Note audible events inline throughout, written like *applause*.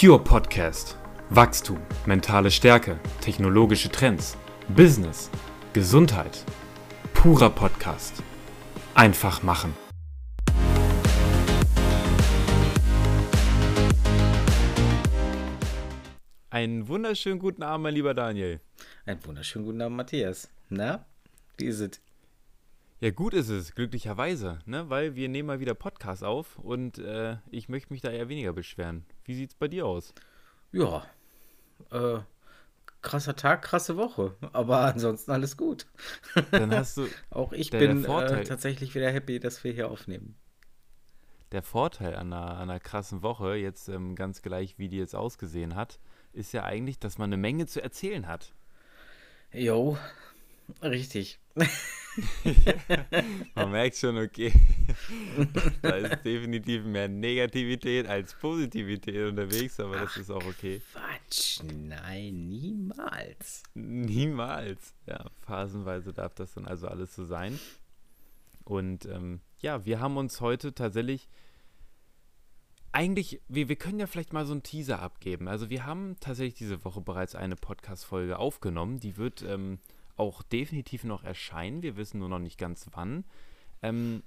Pure Podcast. Wachstum, mentale Stärke, technologische Trends, Business, Gesundheit. Purer Podcast. Einfach machen. Einen wunderschönen guten Abend, mein lieber Daniel. Einen wunderschönen guten Abend, Matthias. Na, wie ist es? Ja, gut ist es, glücklicherweise, ne? weil wir nehmen mal wieder Podcast auf und äh, ich möchte mich da eher weniger beschweren. Wie sieht es bei dir aus? Ja, äh, krasser Tag, krasse Woche, aber ansonsten alles gut. Dann hast du. *laughs* Auch ich der, bin der äh, tatsächlich wieder happy, dass wir hier aufnehmen. Der Vorteil an einer, an einer krassen Woche, jetzt ähm, ganz gleich, wie die jetzt ausgesehen hat, ist ja eigentlich, dass man eine Menge zu erzählen hat. Jo, richtig. *laughs* *laughs* Man merkt schon, okay, *laughs* da ist definitiv mehr Negativität als Positivität unterwegs, aber das ist auch okay. Quatsch, nein, niemals. Niemals. Ja, phasenweise darf das dann also alles so sein. Und ähm, ja, wir haben uns heute tatsächlich eigentlich, wir, wir können ja vielleicht mal so einen Teaser abgeben. Also wir haben tatsächlich diese Woche bereits eine Podcast-Folge aufgenommen. Die wird ähm, auch definitiv noch erscheinen. Wir wissen nur noch nicht ganz wann. Ähm,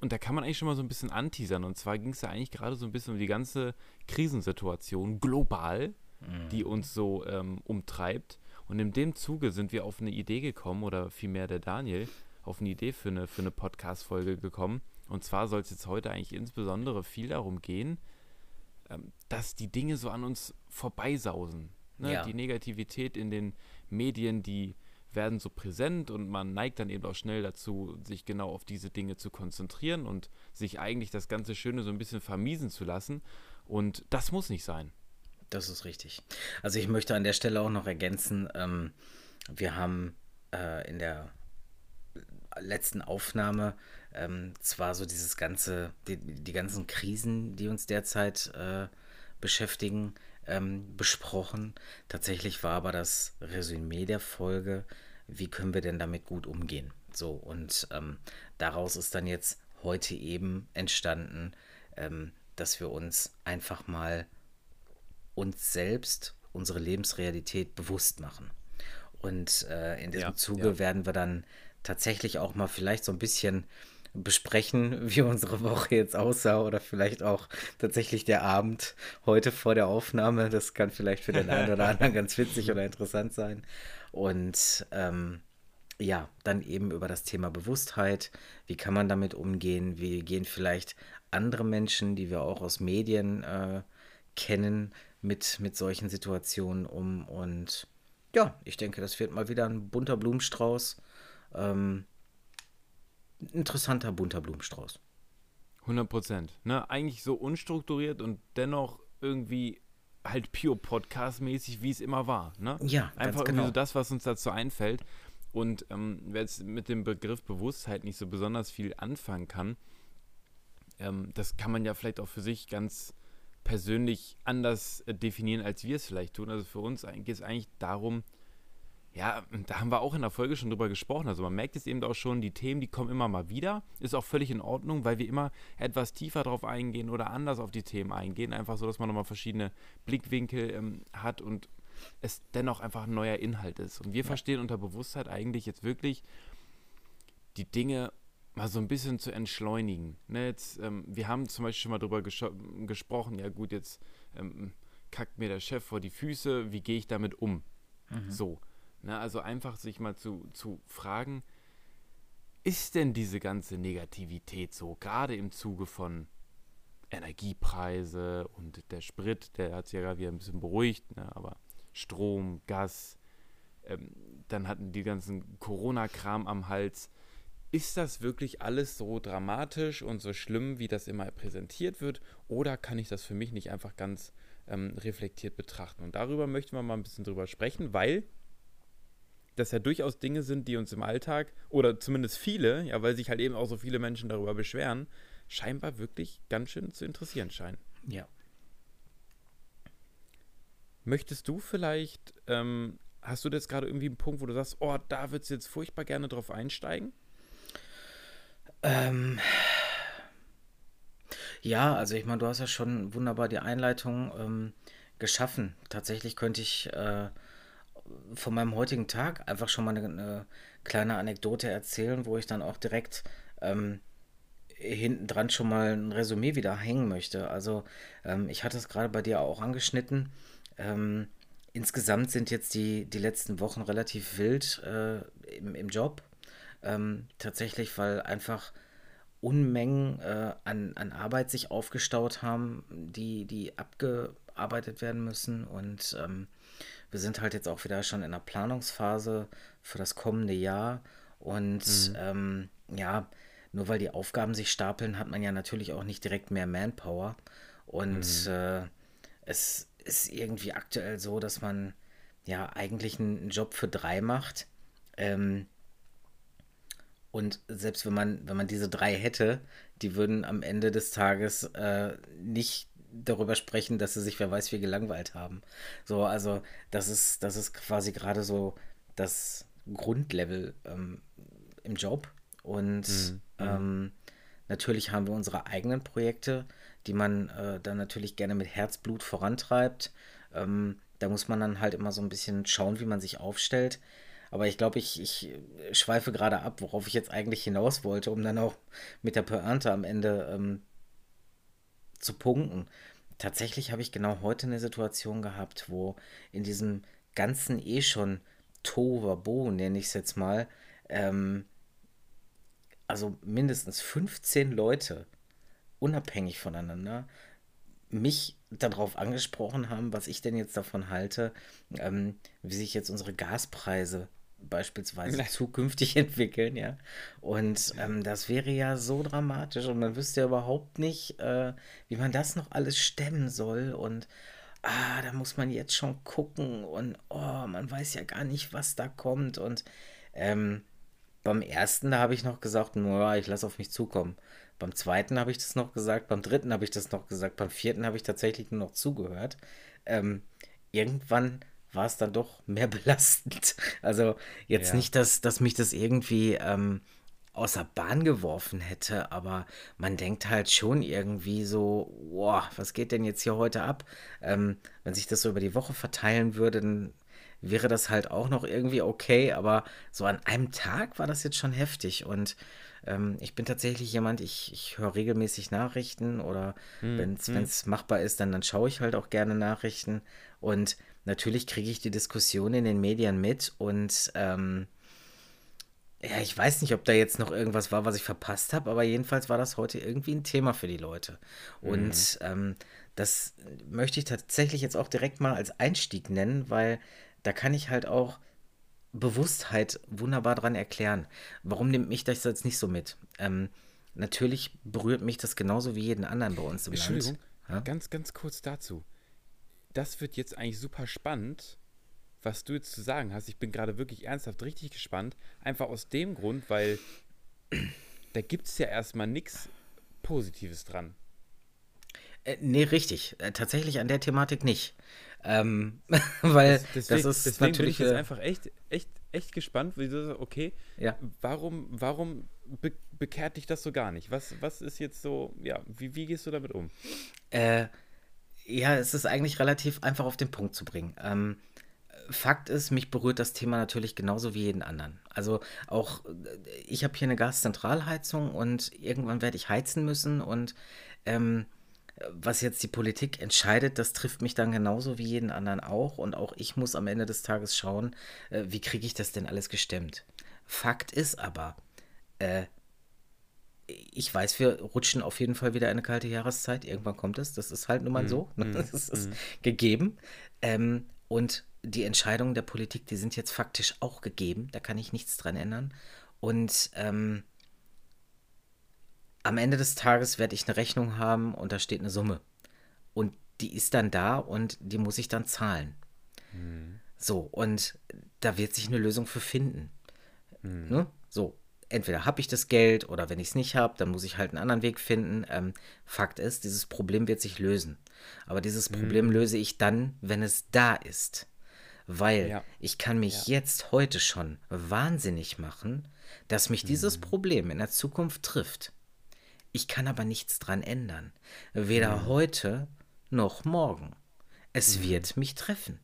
und da kann man eigentlich schon mal so ein bisschen anteasern. Und zwar ging es ja eigentlich gerade so ein bisschen um die ganze Krisensituation global, mhm. die uns so ähm, umtreibt. Und in dem Zuge sind wir auf eine Idee gekommen, oder vielmehr der Daniel, auf eine Idee für eine, für eine Podcast-Folge gekommen. Und zwar soll es jetzt heute eigentlich insbesondere viel darum gehen, ähm, dass die Dinge so an uns vorbeisausen. Ne? Ja. Die Negativität in den Medien, die werden so präsent und man neigt dann eben auch schnell dazu, sich genau auf diese Dinge zu konzentrieren und sich eigentlich das ganze Schöne so ein bisschen vermiesen zu lassen. Und das muss nicht sein. Das ist richtig. Also ich möchte an der Stelle auch noch ergänzen, ähm, wir haben äh, in der letzten Aufnahme ähm, zwar so dieses ganze, die, die ganzen Krisen, die uns derzeit äh, beschäftigen, ähm, besprochen. Tatsächlich war aber das Resümee der Folge, wie können wir denn damit gut umgehen. So, und ähm, daraus ist dann jetzt heute eben entstanden, ähm, dass wir uns einfach mal uns selbst, unsere Lebensrealität bewusst machen. Und äh, in diesem ja, Zuge ja. werden wir dann tatsächlich auch mal vielleicht so ein bisschen besprechen, *laughs* wie unsere Woche jetzt aussah oder vielleicht auch tatsächlich der Abend heute vor der Aufnahme. Das kann vielleicht für den einen oder *laughs* anderen ganz witzig oder interessant sein. Und ähm, ja, dann eben über das Thema Bewusstheit. Wie kann man damit umgehen? Wie gehen vielleicht andere Menschen, die wir auch aus Medien äh, kennen, mit, mit solchen Situationen um? Und ja, ich denke, das wird mal wieder ein bunter Blumenstrauß. Ähm, interessanter bunter Blumenstrauß. 100 Prozent. Ne? Eigentlich so unstrukturiert und dennoch irgendwie halt pure Podcast-mäßig, wie es immer war. Ne? Ja, einfach genau. irgendwie so das, was uns dazu einfällt. Und ähm, wer jetzt mit dem Begriff Bewusstheit nicht so besonders viel anfangen kann, ähm, das kann man ja vielleicht auch für sich ganz persönlich anders äh, definieren, als wir es vielleicht tun. Also für uns geht es eigentlich darum, ja, da haben wir auch in der Folge schon drüber gesprochen. Also man merkt es eben auch schon, die Themen, die kommen immer mal wieder. Ist auch völlig in Ordnung, weil wir immer etwas tiefer drauf eingehen oder anders auf die Themen eingehen. Einfach so, dass man nochmal verschiedene Blickwinkel ähm, hat und es dennoch einfach ein neuer Inhalt ist. Und wir ja. verstehen unter Bewusstheit eigentlich jetzt wirklich die Dinge mal so ein bisschen zu entschleunigen. Ne, jetzt, ähm, wir haben zum Beispiel schon mal drüber ges gesprochen, ja gut, jetzt ähm, kackt mir der Chef vor die Füße, wie gehe ich damit um? Mhm. So. Ne, also einfach sich mal zu, zu fragen, ist denn diese ganze Negativität so, gerade im Zuge von Energiepreise und der Sprit, der hat sich ja gerade wieder ein bisschen beruhigt, ne, aber Strom, Gas, ähm, dann hatten die ganzen Corona-Kram am Hals. Ist das wirklich alles so dramatisch und so schlimm, wie das immer präsentiert wird? Oder kann ich das für mich nicht einfach ganz ähm, reflektiert betrachten? Und darüber möchten wir mal ein bisschen drüber sprechen, weil das ja durchaus Dinge sind, die uns im Alltag, oder zumindest viele, ja, weil sich halt eben auch so viele Menschen darüber beschweren, scheinbar wirklich ganz schön zu interessieren scheinen. Ja. Möchtest du vielleicht, ähm, hast du jetzt gerade irgendwie einen Punkt, wo du sagst, oh, da würdest du jetzt furchtbar gerne drauf einsteigen? Ähm. Ja, also ich meine, du hast ja schon wunderbar die Einleitung ähm, geschaffen. Tatsächlich könnte ich äh, von meinem heutigen Tag einfach schon mal eine, eine kleine Anekdote erzählen, wo ich dann auch direkt ähm, hinten dran schon mal ein Resümee wieder hängen möchte. Also ähm, ich hatte es gerade bei dir auch angeschnitten. Ähm, insgesamt sind jetzt die, die letzten Wochen relativ wild äh, im, im Job. Ähm, tatsächlich, weil einfach Unmengen äh, an, an Arbeit sich aufgestaut haben, die, die abgearbeitet werden müssen. Und ähm, wir sind halt jetzt auch wieder schon in der Planungsphase für das kommende Jahr. Und mhm. ähm, ja, nur weil die Aufgaben sich stapeln, hat man ja natürlich auch nicht direkt mehr Manpower. Und mhm. äh, es ist irgendwie aktuell so, dass man ja eigentlich einen Job für drei macht. Ähm, und selbst wenn man, wenn man diese drei hätte, die würden am Ende des Tages äh, nicht darüber sprechen, dass sie sich wer weiß wie gelangweilt haben. So, also das ist, das ist quasi gerade so das Grundlevel ähm, im Job. Und mhm. ähm, natürlich haben wir unsere eigenen Projekte, die man äh, dann natürlich gerne mit Herzblut vorantreibt. Ähm, da muss man dann halt immer so ein bisschen schauen, wie man sich aufstellt. Aber ich glaube, ich, ich schweife gerade ab, worauf ich jetzt eigentlich hinaus wollte, um dann auch mit der Pointe am Ende ähm, zu punkten. Tatsächlich habe ich genau heute eine Situation gehabt, wo in diesem ganzen eh schon Tovabo, nenne ich es jetzt mal, ähm, also mindestens 15 Leute, unabhängig voneinander, mich darauf angesprochen haben, was ich denn jetzt davon halte, ähm, wie sich jetzt unsere Gaspreise beispielsweise zukünftig *laughs* entwickeln, ja. Und ähm, das wäre ja so dramatisch und man wüsste ja überhaupt nicht, äh, wie man das noch alles stemmen soll und ah, da muss man jetzt schon gucken und oh, man weiß ja gar nicht, was da kommt und ähm, beim ersten, da habe ich noch gesagt, naja, ich lasse auf mich zukommen. Beim zweiten habe ich das noch gesagt, beim dritten habe ich das noch gesagt, beim vierten habe ich tatsächlich nur noch zugehört. Ähm, irgendwann war es dann doch mehr *laughs* belastend. Also jetzt ja. nicht, dass, dass mich das irgendwie ähm, außer Bahn geworfen hätte, aber man denkt halt schon irgendwie so, boah, was geht denn jetzt hier heute ab? Ähm, wenn sich das so über die Woche verteilen würde, dann wäre das halt auch noch irgendwie okay, aber so an einem Tag war das jetzt schon heftig und ähm, ich bin tatsächlich jemand, ich, ich höre regelmäßig Nachrichten oder hm, wenn es hm. machbar ist, dann, dann schaue ich halt auch gerne Nachrichten und natürlich kriege ich die Diskussion in den Medien mit und ähm, ja, ich weiß nicht, ob da jetzt noch irgendwas war, was ich verpasst habe, aber jedenfalls war das heute irgendwie ein Thema für die Leute. Und mhm. ähm, das möchte ich tatsächlich jetzt auch direkt mal als Einstieg nennen, weil da kann ich halt auch Bewusstheit wunderbar dran erklären. Warum nimmt mich das jetzt nicht so mit? Ähm, natürlich berührt mich das genauso wie jeden anderen bei uns im Entschuldigung, Land. Ja? ganz, ganz kurz dazu. Das wird jetzt eigentlich super spannend, was du jetzt zu sagen hast. Ich bin gerade wirklich ernsthaft richtig gespannt. Einfach aus dem Grund, weil da gibt es ja erstmal nichts Positives dran. Äh, nee, richtig. Äh, tatsächlich an der Thematik nicht. Ähm, *laughs* weil das, deswegen, das ist deswegen natürlich. Bin ich jetzt einfach echt, echt, echt gespannt, wie du okay, ja. warum, warum be bekehrt dich das so gar nicht? Was, was ist jetzt so, ja, wie, wie gehst du damit um? Äh, ja, es ist eigentlich relativ einfach auf den Punkt zu bringen. Ähm, Fakt ist, mich berührt das Thema natürlich genauso wie jeden anderen. Also auch, ich habe hier eine Gaszentralheizung und irgendwann werde ich heizen müssen und ähm, was jetzt die Politik entscheidet, das trifft mich dann genauso wie jeden anderen auch. Und auch ich muss am Ende des Tages schauen, äh, wie kriege ich das denn alles gestemmt. Fakt ist aber, äh, ich weiß, wir rutschen auf jeden Fall wieder eine kalte Jahreszeit. Irgendwann kommt es. Das ist halt nun mal mm, so. Mm, das ist mm. gegeben. Ähm, und die Entscheidungen der Politik, die sind jetzt faktisch auch gegeben. Da kann ich nichts dran ändern. Und ähm, am Ende des Tages werde ich eine Rechnung haben und da steht eine Summe. Und die ist dann da und die muss ich dann zahlen. Mhm. So, und da wird sich eine Lösung für finden. Mhm. Ne? So, entweder habe ich das Geld oder wenn ich es nicht habe, dann muss ich halt einen anderen Weg finden. Ähm, Fakt ist, dieses Problem wird sich lösen. Aber dieses mhm. Problem löse ich dann, wenn es da ist. Weil ja. ich kann mich ja. jetzt heute schon wahnsinnig machen, dass mich dieses mhm. Problem in der Zukunft trifft Ich kann aber nichts dran ändern. Weder mhm. heute noch morgen. Es mhm. wird mich treffen.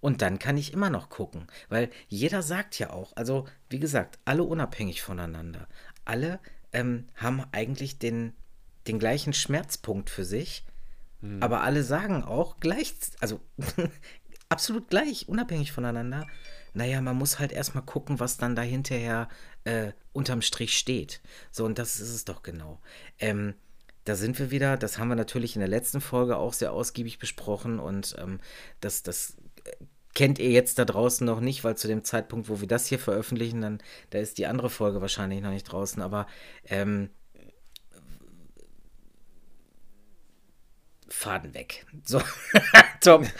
Und dann kann ich immer noch gucken, weil jeder sagt ja auch, also wie gesagt, alle unabhängig voneinander, alle ähm, haben eigentlich den, den gleichen Schmerzpunkt für sich, mhm. aber alle sagen auch gleich, also *laughs* absolut gleich, unabhängig voneinander, naja, man muss halt erstmal gucken, was dann dahinterher äh, unterm Strich steht. So, und das ist es doch genau. Ähm, da sind wir wieder, das haben wir natürlich in der letzten Folge auch sehr ausgiebig besprochen und ähm, das, das kennt ihr jetzt da draußen noch nicht, weil zu dem Zeitpunkt, wo wir das hier veröffentlichen, dann da ist die andere Folge wahrscheinlich noch nicht draußen, aber ähm, Faden weg. So, *laughs* Tom. *laughs*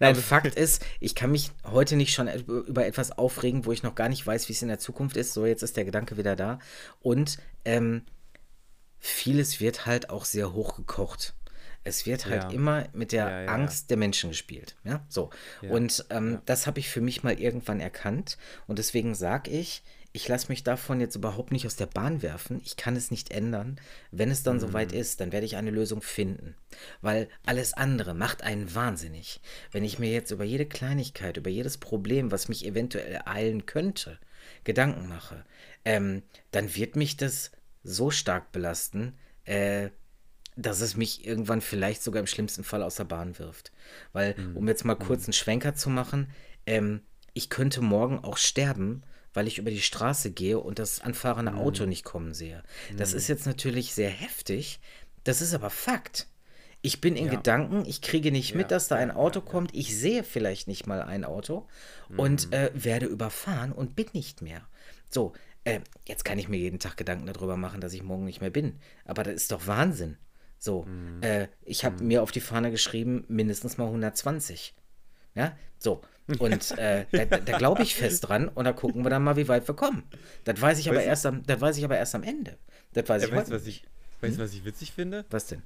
Nein, Fakt ist, ich kann mich heute nicht schon über etwas aufregen, wo ich noch gar nicht weiß, wie es in der Zukunft ist. So, jetzt ist der Gedanke wieder da. Und ähm, vieles wird halt auch sehr hochgekocht. Es wird halt ja. immer mit der ja, ja, Angst der Menschen gespielt. Ja, so. Und ähm, das habe ich für mich mal irgendwann erkannt. Und deswegen sage ich, ich lasse mich davon jetzt überhaupt nicht aus der Bahn werfen. Ich kann es nicht ändern. Wenn es dann mhm. soweit ist, dann werde ich eine Lösung finden. Weil alles andere macht einen wahnsinnig. Wenn ich mir jetzt über jede Kleinigkeit, über jedes Problem, was mich eventuell ereilen könnte, Gedanken mache, ähm, dann wird mich das so stark belasten, äh, dass es mich irgendwann vielleicht sogar im schlimmsten Fall aus der Bahn wirft. Weil, mhm. um jetzt mal kurz mhm. einen Schwenker zu machen, ähm, ich könnte morgen auch sterben, weil ich über die Straße gehe und das anfahrende mhm. Auto nicht kommen sehe. Das mhm. ist jetzt natürlich sehr heftig, das ist aber Fakt. Ich bin in ja. Gedanken, ich kriege nicht ja. mit, dass da ein Auto ja. kommt, ich sehe vielleicht nicht mal ein Auto und mhm. äh, werde überfahren und bin nicht mehr. So, äh, jetzt kann ich mir jeden Tag Gedanken darüber machen, dass ich morgen nicht mehr bin. Aber das ist doch Wahnsinn. So, mhm. äh, ich habe mhm. mir auf die Fahne geschrieben, mindestens mal 120. Ja, so. *laughs* Und äh, da, da glaube ich fest dran und da gucken wir dann mal, wie weit wir kommen. Das weiß ich aber, erst am, das weiß ich aber erst am Ende. Das weiß ja, ich weißt, was ich Weißt du, hm? was ich witzig finde? Was denn?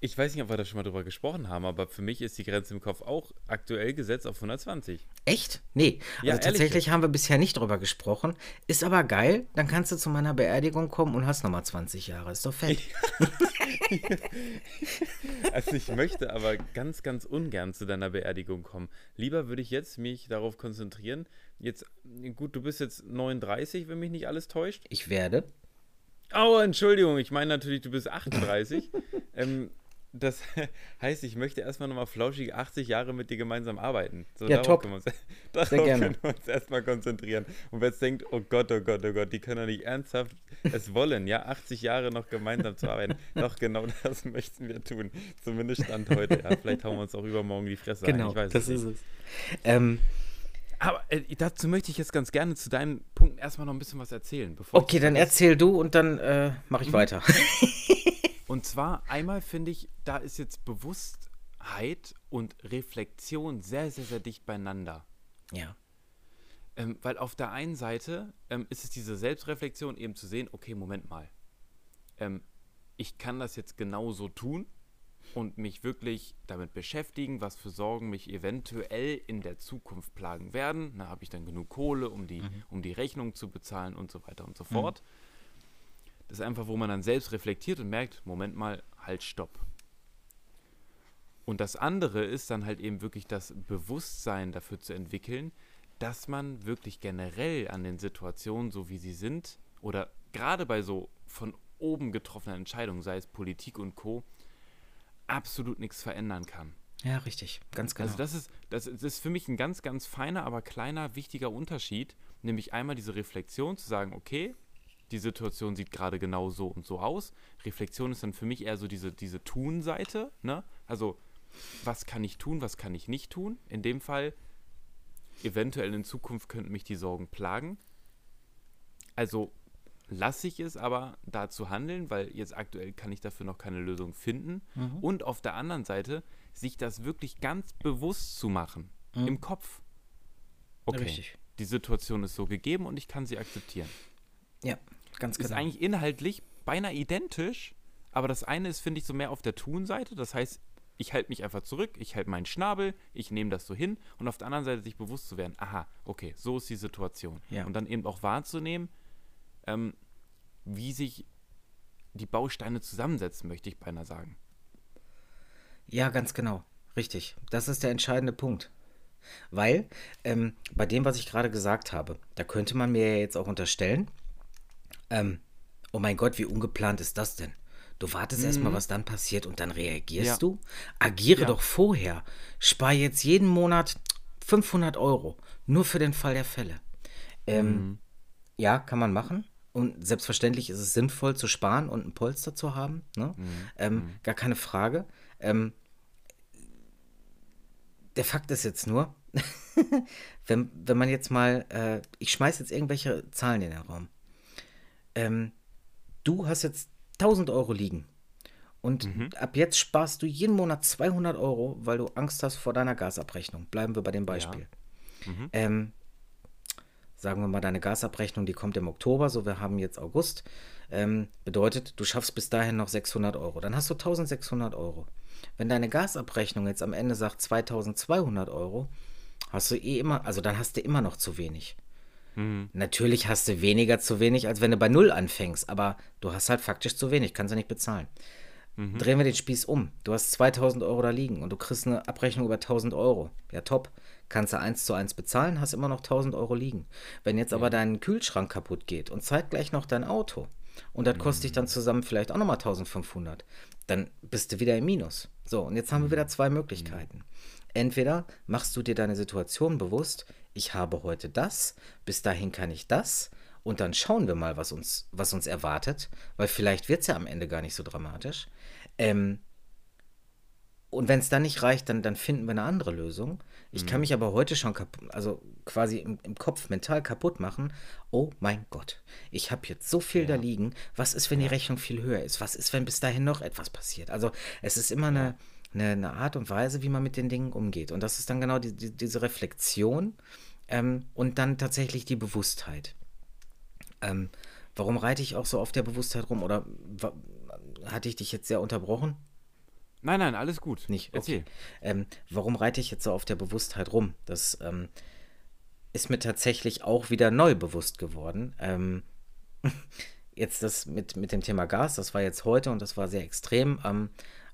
Ich weiß nicht, ob wir da schon mal drüber gesprochen haben, aber für mich ist die Grenze im Kopf auch aktuell gesetzt auf 120. Echt? Nee. Also ja, tatsächlich haben wir bisher nicht drüber gesprochen. Ist aber geil, dann kannst du zu meiner Beerdigung kommen und hast nochmal 20 Jahre. Ist doch fett. *laughs* also ich möchte aber ganz, ganz ungern zu deiner Beerdigung kommen. Lieber würde ich jetzt mich darauf konzentrieren. Jetzt, gut, du bist jetzt 39, wenn mich nicht alles täuscht. Ich werde. Oh, Entschuldigung, ich meine natürlich, du bist 38. *laughs* ähm, das *laughs* heißt, ich möchte erstmal nochmal flauschige 80 Jahre mit dir gemeinsam arbeiten. So, ja, top. Können wir uns, *laughs* darauf Sehr gerne. können wir uns erstmal konzentrieren. Und wer jetzt denkt, oh Gott, oh Gott, oh Gott, die können doch nicht ernsthaft es wollen, ja, 80 Jahre noch gemeinsam zu arbeiten. *laughs* Doch, genau das möchten wir tun. Zumindest Stand heute. Ja. Vielleicht hauen wir uns auch übermorgen die Fresse genau, ein. Genau, das ist es. Ähm, aber äh, dazu möchte ich jetzt ganz gerne zu deinem Punkt erstmal noch ein bisschen was erzählen. okay, dann erzähl du und dann äh, mache ich mhm. weiter. Und zwar einmal finde ich, da ist jetzt Bewusstheit und Reflexion sehr, sehr, sehr dicht beieinander. Ja. Ähm, weil auf der einen Seite ähm, ist es diese Selbstreflexion eben zu sehen, okay, Moment mal. Ähm, ich kann das jetzt genauso tun und mich wirklich damit beschäftigen, was für Sorgen mich eventuell in der Zukunft plagen werden. Na, habe ich dann genug Kohle, um die, mhm. um die Rechnung zu bezahlen und so weiter und so fort. Mhm. Das ist einfach, wo man dann selbst reflektiert und merkt, Moment mal, halt, stopp. Und das andere ist dann halt eben wirklich das Bewusstsein dafür zu entwickeln, dass man wirklich generell an den Situationen, so wie sie sind, oder gerade bei so von oben getroffenen Entscheidungen, sei es Politik und Co., absolut nichts verändern kann. Ja, richtig, ganz genau. Also das ist, das ist für mich ein ganz, ganz feiner, aber kleiner, wichtiger Unterschied, nämlich einmal diese Reflexion zu sagen, okay, die Situation sieht gerade genau so und so aus. Reflexion ist dann für mich eher so diese, diese Tun-Seite, ne? Also, was kann ich tun, was kann ich nicht tun? In dem Fall, eventuell in Zukunft könnten mich die Sorgen plagen. Also lasse ich es aber da zu handeln, weil jetzt aktuell kann ich dafür noch keine Lösung finden. Mhm. Und auf der anderen Seite, sich das wirklich ganz bewusst zu machen, mhm. im Kopf. Okay, Richtig. die Situation ist so gegeben und ich kann sie akzeptieren. Ja, Ganz genau. Ist eigentlich inhaltlich beinahe identisch, aber das eine ist, finde ich, so mehr auf der Tun-Seite. Das heißt, ich halte mich einfach zurück, ich halte meinen Schnabel, ich nehme das so hin und auf der anderen Seite sich bewusst zu werden, aha, okay, so ist die Situation. Ja. Und dann eben auch wahrzunehmen, ähm, wie sich die Bausteine zusammensetzen, möchte ich beinahe sagen. Ja, ganz genau. Richtig. Das ist der entscheidende Punkt. Weil ähm, bei dem, was ich gerade gesagt habe, da könnte man mir ja jetzt auch unterstellen, ähm, oh mein Gott, wie ungeplant ist das denn? Du wartest mhm. erstmal, was dann passiert und dann reagierst ja. du. Agiere ja. doch vorher. Spar jetzt jeden Monat 500 Euro. Nur für den Fall der Fälle. Ähm, mhm. Ja, kann man machen. Und selbstverständlich ist es sinnvoll zu sparen und ein Polster zu haben. Ne? Mhm. Ähm, mhm. gar keine Frage. Ähm, der Fakt ist jetzt nur, *laughs* wenn, wenn man jetzt mal, äh, ich schmeiße jetzt irgendwelche Zahlen in den Raum. Ähm, du hast jetzt 1000 Euro liegen. Und mhm. ab jetzt sparst du jeden Monat 200 Euro, weil du Angst hast vor deiner Gasabrechnung. Bleiben wir bei dem Beispiel. Ja. Mhm. Ähm, sagen wir mal, deine Gasabrechnung, die kommt im Oktober, so wir haben jetzt August. Ähm, bedeutet, du schaffst bis dahin noch 600 Euro. Dann hast du 1600 Euro. Wenn deine Gasabrechnung jetzt am Ende sagt 2200 Euro, hast du eh immer, also dann hast du immer noch zu wenig. Mhm. Natürlich hast du weniger zu wenig, als wenn du bei Null anfängst, aber du hast halt faktisch zu wenig, kannst du nicht bezahlen. Mhm. Drehen wir den Spieß um. Du hast 2000 Euro da liegen und du kriegst eine Abrechnung über 1000 Euro. Ja, top. Kannst du eins zu eins bezahlen, hast immer noch 1000 Euro liegen. Wenn jetzt aber dein Kühlschrank kaputt geht und zeitgleich noch dein Auto und das kostet dich dann mhm. zusammen vielleicht auch nochmal 1500, dann bist du wieder im Minus. So, und jetzt haben wir wieder zwei Möglichkeiten. Entweder machst du dir deine Situation bewusst, ich habe heute das, bis dahin kann ich das und dann schauen wir mal, was uns, was uns erwartet, weil vielleicht wird es ja am Ende gar nicht so dramatisch. Ähm, und wenn es dann nicht reicht, dann, dann finden wir eine andere Lösung. Ich mhm. kann mich aber heute schon also quasi im, im, Kopf mental kaputt machen. Oh mein Gott, ich habe jetzt so viel ja. da liegen. Was ist, wenn ja. die Rechnung viel höher ist? Was ist, wenn bis dahin noch etwas passiert? Also es ist immer eine, eine, eine, Art und Weise, wie man mit den Dingen umgeht. Und das ist dann genau die, die, diese Reflexion ähm, und dann tatsächlich die Bewusstheit. Ähm, warum reite ich auch so auf der Bewusstheit rum? Oder hatte ich dich jetzt sehr unterbrochen? Nein, nein, alles gut. Nicht. Okay. Ähm, warum reite ich jetzt so auf der Bewusstheit rum? Das ähm, ist mir tatsächlich auch wieder neu bewusst geworden. Ähm, *laughs* jetzt das mit, mit dem Thema Gas, das war jetzt heute und das war sehr extrem. Ähm,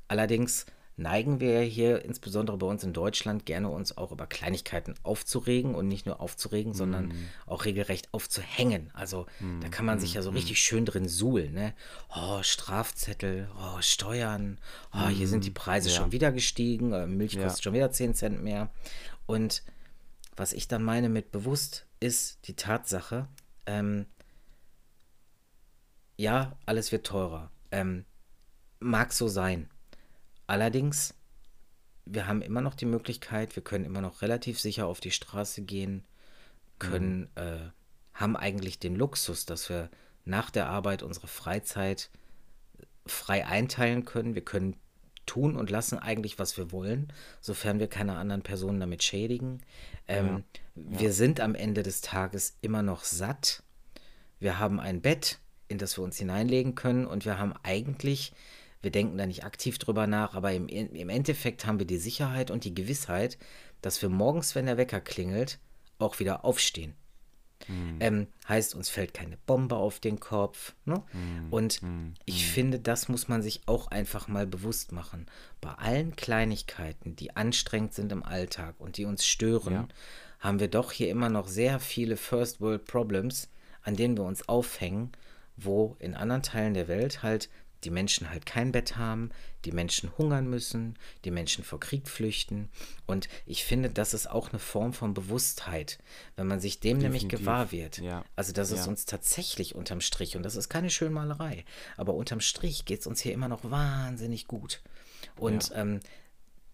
allerdings neigen wir hier, insbesondere bei uns in Deutschland, gerne uns auch über Kleinigkeiten aufzuregen und nicht nur aufzuregen, sondern mhm. auch regelrecht aufzuhängen. Also mm. da kann man sich ja so mm. richtig schön drin suhlen. Ne? Oh, Strafzettel, oh, Steuern, oh, hier sind die Preise ja. schon wieder gestiegen, äh, Milch ja. kostet schon wieder 10 Cent mehr. Und was ich dann meine mit bewusst, ist die Tatsache, ähm, ja, alles wird teurer. Ähm, mag so sein. Allerdings, wir haben immer noch die Möglichkeit, wir können immer noch relativ sicher auf die Straße gehen, können, mhm. äh, haben eigentlich den Luxus, dass wir nach der Arbeit unsere Freizeit frei einteilen können. Wir können tun und lassen eigentlich, was wir wollen, sofern wir keine anderen Personen damit schädigen. Ähm, ja. Wir sind am Ende des Tages immer noch satt. Wir haben ein Bett, in das wir uns hineinlegen können und wir haben eigentlich wir denken da nicht aktiv drüber nach, aber im, im Endeffekt haben wir die Sicherheit und die Gewissheit, dass wir morgens, wenn der Wecker klingelt, auch wieder aufstehen. Mhm. Ähm, heißt, uns fällt keine Bombe auf den Kopf. Ne? Mhm. Und mhm. ich hm. finde, das muss man sich auch einfach mal bewusst machen. Bei allen Kleinigkeiten, die anstrengend sind im Alltag und die uns stören, ja. haben wir doch hier immer noch sehr viele First World Problems, an denen wir uns aufhängen, wo in anderen Teilen der Welt halt die Menschen halt kein Bett haben, die Menschen hungern müssen, die Menschen vor Krieg flüchten. Und ich finde, das ist auch eine Form von Bewusstheit, wenn man sich dem Definitiv. nämlich gewahr wird. Ja. Also, dass es ja. uns tatsächlich unterm Strich, und das ist keine Schönmalerei, aber unterm Strich geht es uns hier immer noch wahnsinnig gut. Und ja. ähm,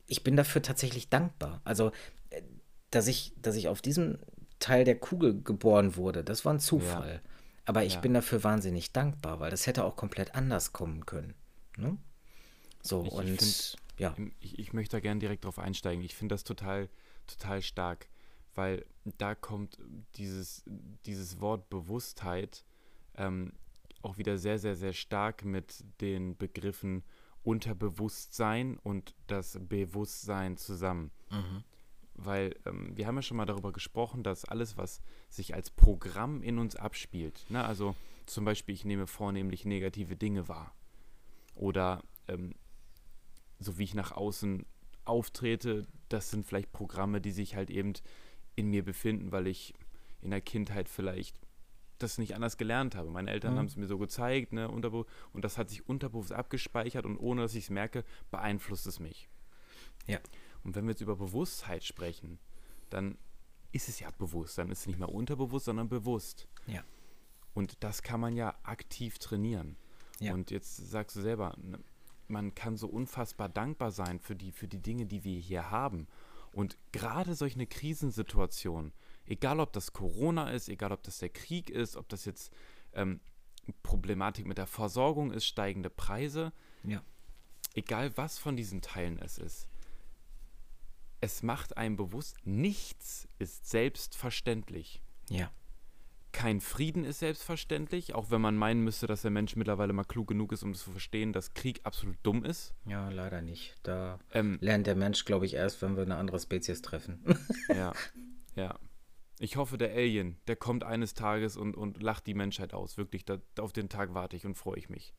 ich bin dafür tatsächlich dankbar. Also, äh, dass ich, dass ich auf diesem Teil der Kugel geboren wurde, das war ein Zufall. Ja. Aber ich ja. bin dafür wahnsinnig dankbar, weil das hätte auch komplett anders kommen können. Ne? So, ich, und find, ja. Ich, ich möchte da gerne direkt drauf einsteigen. Ich finde das total, total stark, weil da kommt dieses, dieses Wort Bewusstheit ähm, auch wieder sehr, sehr, sehr stark mit den Begriffen Unterbewusstsein und das Bewusstsein zusammen. Mhm weil ähm, wir haben ja schon mal darüber gesprochen, dass alles, was sich als Programm in uns abspielt, ne, also Zum Beispiel, ich nehme vornehmlich negative Dinge wahr. Oder ähm, so wie ich nach außen auftrete, das sind vielleicht Programme, die sich halt eben in mir befinden, weil ich in der Kindheit vielleicht das nicht anders gelernt habe. Meine Eltern mhm. haben es mir so gezeigt, ne, und das hat sich unterbewusst abgespeichert und ohne dass ich es merke, beeinflusst es mich. Ja. Und wenn wir jetzt über Bewusstheit sprechen, dann ist es ja bewusst, dann ist es nicht mehr unterbewusst, sondern bewusst. Ja. Und das kann man ja aktiv trainieren. Ja. Und jetzt sagst du selber, ne, man kann so unfassbar dankbar sein für die, für die Dinge, die wir hier haben. Und gerade solche Krisensituationen, egal ob das Corona ist, egal ob das der Krieg ist, ob das jetzt ähm, Problematik mit der Versorgung ist, steigende Preise, ja. egal was von diesen Teilen es ist, es macht einem bewusst, nichts ist selbstverständlich. Ja. Kein Frieden ist selbstverständlich, auch wenn man meinen müsste, dass der Mensch mittlerweile mal klug genug ist, um zu verstehen, dass Krieg absolut dumm ist. Ja, leider nicht. Da ähm, lernt der Mensch, glaube ich, erst, wenn wir eine andere Spezies treffen. *laughs* ja, ja. Ich hoffe, der Alien, der kommt eines Tages und, und lacht die Menschheit aus. Wirklich, da, auf den Tag warte ich und freue ich mich.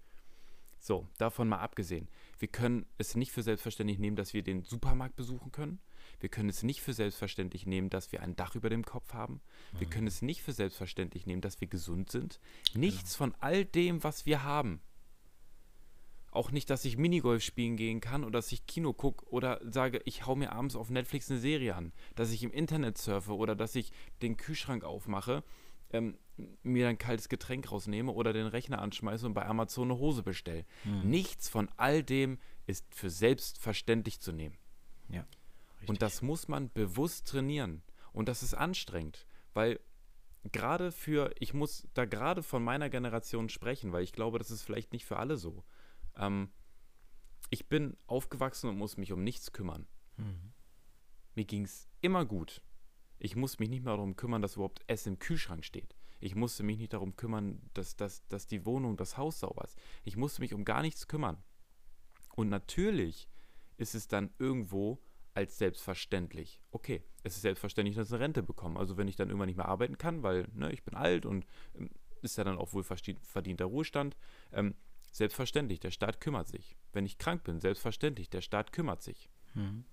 So, davon mal abgesehen. Wir können es nicht für selbstverständlich nehmen, dass wir den Supermarkt besuchen können. Wir können es nicht für selbstverständlich nehmen, dass wir ein Dach über dem Kopf haben. Wir mhm. können es nicht für selbstverständlich nehmen, dass wir gesund sind. Nichts von all dem, was wir haben. Auch nicht, dass ich Minigolf spielen gehen kann oder dass ich Kino gucke oder sage, ich hau mir abends auf Netflix eine Serie an. Dass ich im Internet surfe oder dass ich den Kühlschrank aufmache, ähm, mir ein kaltes Getränk rausnehme oder den Rechner anschmeiße und bei Amazon eine Hose bestelle. Mhm. Nichts von all dem ist für selbstverständlich zu nehmen. Ja. Richtig. Und das muss man bewusst trainieren. Und das ist anstrengend, weil gerade für, ich muss da gerade von meiner Generation sprechen, weil ich glaube, das ist vielleicht nicht für alle so. Ähm, ich bin aufgewachsen und muss mich um nichts kümmern. Mhm. Mir ging es immer gut. Ich muss mich nicht mehr darum kümmern, dass überhaupt Essen im Kühlschrank steht. Ich musste mich nicht darum kümmern, dass, dass, dass die Wohnung, das Haus sauber ist. Ich musste mich um gar nichts kümmern. Und natürlich ist es dann irgendwo als selbstverständlich. Okay, es ist selbstverständlich, dass ich eine Rente bekomme. Also wenn ich dann irgendwann nicht mehr arbeiten kann, weil ne, ich bin alt und ähm, ist ja dann auch wohl verdienter Ruhestand, ähm, selbstverständlich, der Staat kümmert sich. Wenn ich krank bin, selbstverständlich, der Staat kümmert sich. Mhm.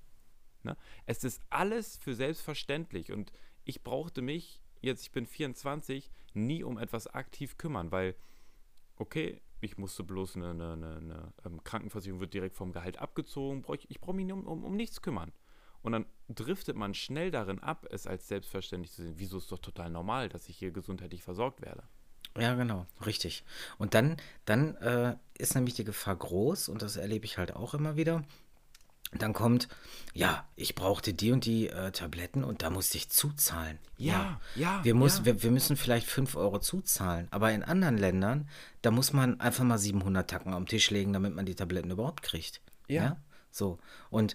Ne? Es ist alles für selbstverständlich und ich brauchte mich, jetzt ich bin 24, nie um etwas aktiv kümmern, weil, okay, ich musste bloß eine, eine, eine, eine ähm, Krankenversicherung wird direkt vom Gehalt abgezogen. Brauch ich, ich brauche mich um, um, um nichts kümmern. Und dann driftet man schnell darin ab, es als selbstverständlich zu sehen. Wieso ist doch total normal, dass ich hier gesundheitlich versorgt werde? Ja, genau, richtig. Und dann, dann äh, ist nämlich die Gefahr groß, und das erlebe ich halt auch immer wieder, dann kommt, ja, ich brauchte die und die äh, Tabletten und da musste ich zuzahlen. Ja, ja. wir, muss, ja. Wir, wir, müssen vielleicht 5 Euro zuzahlen. Aber in anderen Ländern, da muss man einfach mal 700 Tacken am Tisch legen, damit man die Tabletten überhaupt kriegt. Ja. ja? So. Und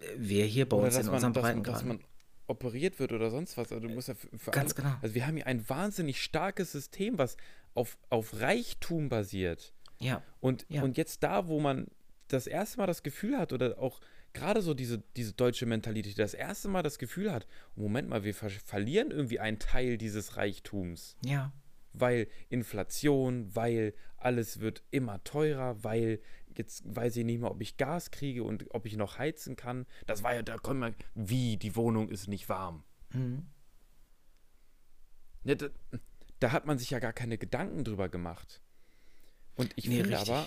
äh, wir hier bei oder uns in man, unserem Breitengrad. Dass man operiert wird oder sonst was. Also du musst ja für, für Ganz alle, genau. Also wir haben hier ein wahnsinnig starkes System, was auf, auf Reichtum basiert. Ja. Und, ja. und jetzt da, wo man das erste Mal das Gefühl hat oder auch gerade so diese, diese deutsche Mentalität, das erste Mal das Gefühl hat, Moment mal, wir ver verlieren irgendwie einen Teil dieses Reichtums. Ja. Weil Inflation, weil alles wird immer teurer, weil jetzt weiß ich nicht mehr, ob ich Gas kriege und ob ich noch heizen kann. Das war ja, da kommt man, wie, die Wohnung ist nicht warm. Mhm. Ja, da, da, hat man sich ja gar keine Gedanken drüber gemacht. Und ich nee, finde richtig. aber,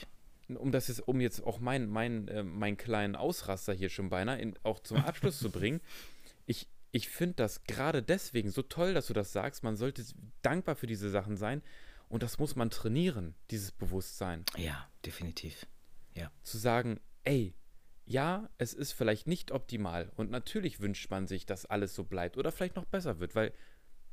um das jetzt, um jetzt auch meinen mein, äh, mein kleinen Ausraster hier schon beinahe in, auch zum Abschluss zu bringen, *laughs* ich, ich finde das gerade deswegen so toll, dass du das sagst. Man sollte dankbar für diese Sachen sein. Und das muss man trainieren, dieses Bewusstsein. Ja, definitiv. Ja. Zu sagen, ey, ja, es ist vielleicht nicht optimal. Und natürlich wünscht man sich, dass alles so bleibt oder vielleicht noch besser wird, weil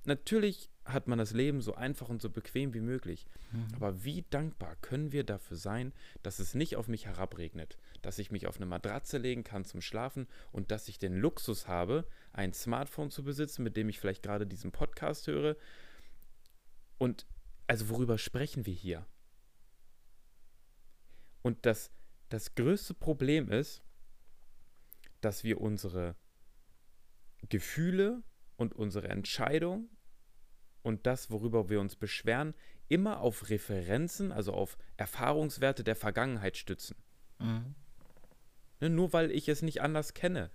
natürlich hat man das Leben so einfach und so bequem wie möglich. Mhm. Aber wie dankbar können wir dafür sein, dass es nicht auf mich herabregnet, dass ich mich auf eine Matratze legen kann zum Schlafen und dass ich den Luxus habe, ein Smartphone zu besitzen, mit dem ich vielleicht gerade diesen Podcast höre. Und also worüber sprechen wir hier? Und das, das größte Problem ist, dass wir unsere Gefühle und unsere Entscheidung und das, worüber wir uns beschweren, immer auf Referenzen, also auf Erfahrungswerte der Vergangenheit stützen. Mhm. Ne, nur weil ich es nicht anders kenne,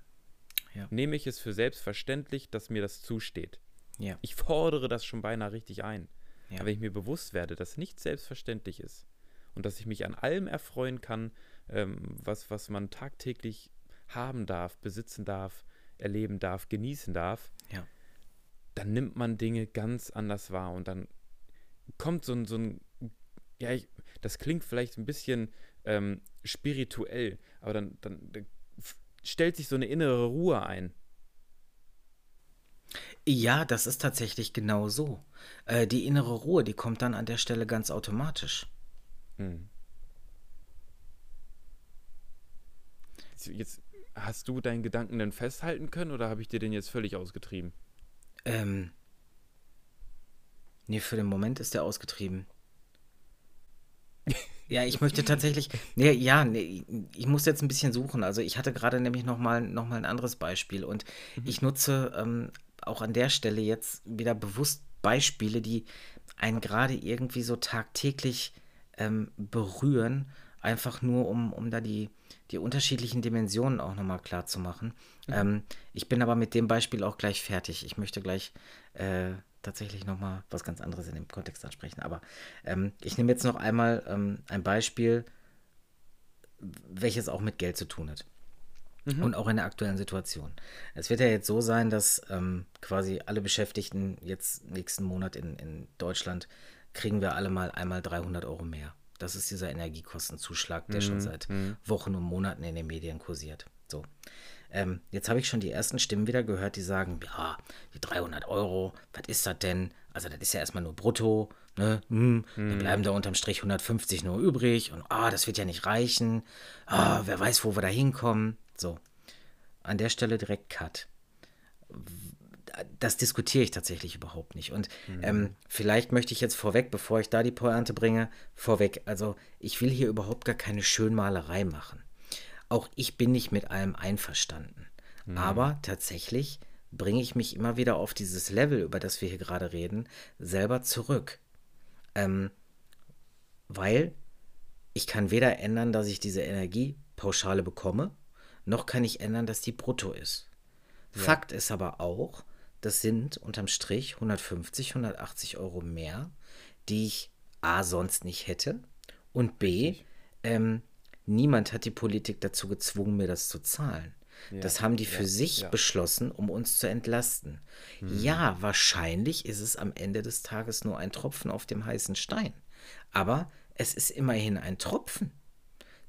ja. nehme ich es für selbstverständlich, dass mir das zusteht. Ja. Ich fordere das schon beinahe richtig ein. Ja. Aber wenn ich mir bewusst werde, dass nichts selbstverständlich ist und dass ich mich an allem erfreuen kann, ähm, was, was man tagtäglich haben darf, besitzen darf, erleben darf, genießen darf, ja. Dann nimmt man Dinge ganz anders wahr und dann kommt so ein, so ein ja, ich, das klingt vielleicht ein bisschen ähm, spirituell, aber dann, dann, dann stellt sich so eine innere Ruhe ein. Ja, das ist tatsächlich genau so. Äh, die innere Ruhe, die kommt dann an der Stelle ganz automatisch. Hm. Jetzt hast du deinen Gedanken denn festhalten können oder habe ich dir den jetzt völlig ausgetrieben? Ähm. Nee, für den Moment ist der ausgetrieben. Ja, ich möchte tatsächlich, nee, ja, nee, ich muss jetzt ein bisschen suchen. Also ich hatte gerade nämlich noch mal, noch mal ein anderes Beispiel und mhm. ich nutze ähm, auch an der Stelle jetzt wieder bewusst Beispiele, die einen gerade irgendwie so tagtäglich ähm, berühren, einfach nur um, um da die, die unterschiedlichen Dimensionen auch nochmal klar zu machen. Mhm. Ähm, ich bin aber mit dem Beispiel auch gleich fertig. Ich möchte gleich äh, tatsächlich nochmal was ganz anderes in dem Kontext ansprechen. Aber ähm, ich nehme jetzt noch einmal ähm, ein Beispiel, welches auch mit Geld zu tun hat. Mhm. Und auch in der aktuellen Situation. Es wird ja jetzt so sein, dass ähm, quasi alle Beschäftigten jetzt nächsten Monat in, in Deutschland kriegen wir alle mal einmal 300 Euro mehr. Das ist dieser Energiekostenzuschlag, der mhm. schon seit mhm. Wochen und Monaten in den Medien kursiert. So. Ähm, jetzt habe ich schon die ersten Stimmen wieder gehört, die sagen, ja, die 300 Euro, was ist das denn? Also das ist ja erstmal nur brutto, ne? Hm, mhm. Dann bleiben da unterm Strich 150 nur übrig und ah, das wird ja nicht reichen. Ah, wer weiß, wo wir da hinkommen. So, an der Stelle direkt Cut. Das diskutiere ich tatsächlich überhaupt nicht. Und mhm. ähm, vielleicht möchte ich jetzt vorweg, bevor ich da die Pointe bringe, vorweg, also ich will hier überhaupt gar keine Schönmalerei machen. Auch ich bin nicht mit allem einverstanden. Mhm. Aber tatsächlich bringe ich mich immer wieder auf dieses Level, über das wir hier gerade reden, selber zurück. Ähm, weil ich kann weder ändern, dass ich diese Energiepauschale bekomme, noch kann ich ändern, dass die brutto ist. Ja. Fakt ist aber auch, das sind unterm Strich 150, 180 Euro mehr, die ich A sonst nicht hätte und B, ähm, niemand hat die Politik dazu gezwungen, mir das zu zahlen. Ja, das haben die für ja, sich ja. beschlossen, um uns zu entlasten. Mhm. Ja, wahrscheinlich ist es am Ende des Tages nur ein Tropfen auf dem heißen Stein. Aber es ist immerhin ein Tropfen.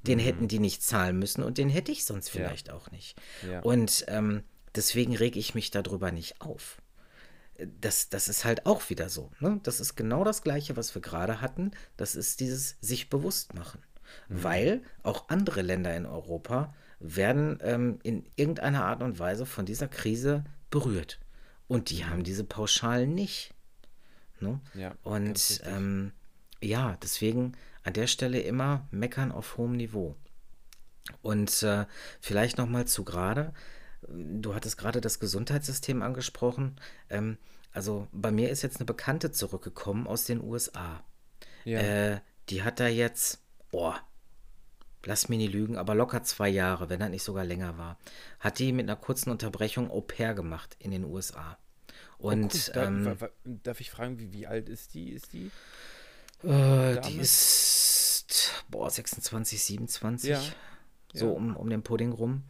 Den mhm. hätten die nicht zahlen müssen und den hätte ich sonst vielleicht auch nicht. Und ähm, deswegen rege ich mich darüber nicht auf. Das, das ist halt auch wieder so. Ne? Das ist genau das Gleiche, was wir gerade hatten. Das ist dieses sich bewusst machen. Mhm. Weil auch andere Länder in Europa werden ähm, in irgendeiner Art und Weise von dieser Krise berührt. Und die haben diese Pauschalen nicht. Ne? Ja, und ähm, ja, deswegen an der Stelle immer meckern auf hohem Niveau. Und äh, vielleicht nochmal zu gerade, du hattest gerade das Gesundheitssystem angesprochen. Ähm, also bei mir ist jetzt eine Bekannte zurückgekommen aus den USA. Ja. Äh, die hat da jetzt, boah, lass mich nicht lügen, aber locker zwei Jahre, wenn das nicht sogar länger war, hat die mit einer kurzen Unterbrechung Au pair gemacht in den USA. Und oh, da, ähm, darf ich fragen, wie, wie alt ist die? Ist die? Äh, die ist boah, 26, 27. Ja, so ja. Um, um den Pudding rum.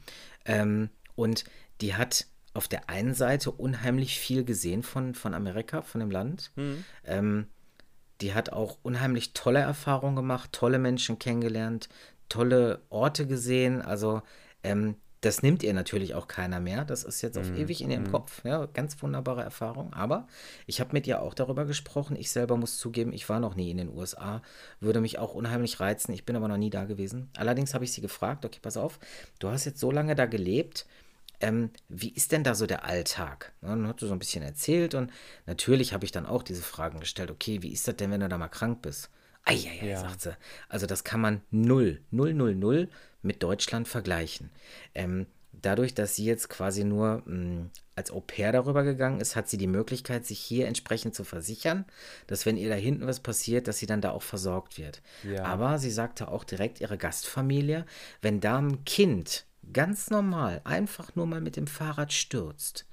Ähm, und die hat auf der einen Seite unheimlich viel gesehen von, von Amerika, von dem Land. Mhm. Ähm, die hat auch unheimlich tolle Erfahrungen gemacht, tolle Menschen kennengelernt, tolle Orte gesehen. Also ähm, das nimmt ihr natürlich auch keiner mehr. Das ist jetzt auf mm, ewig in ihrem mm. Kopf. Ja, ganz wunderbare Erfahrung. Aber ich habe mit ihr auch darüber gesprochen. Ich selber muss zugeben, ich war noch nie in den USA. Würde mich auch unheimlich reizen. Ich bin aber noch nie da gewesen. Allerdings habe ich sie gefragt, okay, pass auf, du hast jetzt so lange da gelebt. Ähm, wie ist denn da so der Alltag? Ja, dann hat sie so ein bisschen erzählt und natürlich habe ich dann auch diese Fragen gestellt. Okay, wie ist das denn, wenn du da mal krank bist? Eieiei, ja. sagt sie. Also das kann man null, null, null, null mit Deutschland vergleichen. Ähm, dadurch, dass sie jetzt quasi nur mh, hm, als Au pair darüber gegangen ist, hat sie die Möglichkeit, sich hier entsprechend zu versichern, dass wenn ihr da hinten was passiert, dass sie dann da auch versorgt wird. Ja. Aber sie sagte auch direkt ihre Gastfamilie, wenn da ein Kind ganz normal einfach nur mal mit dem Fahrrad stürzt,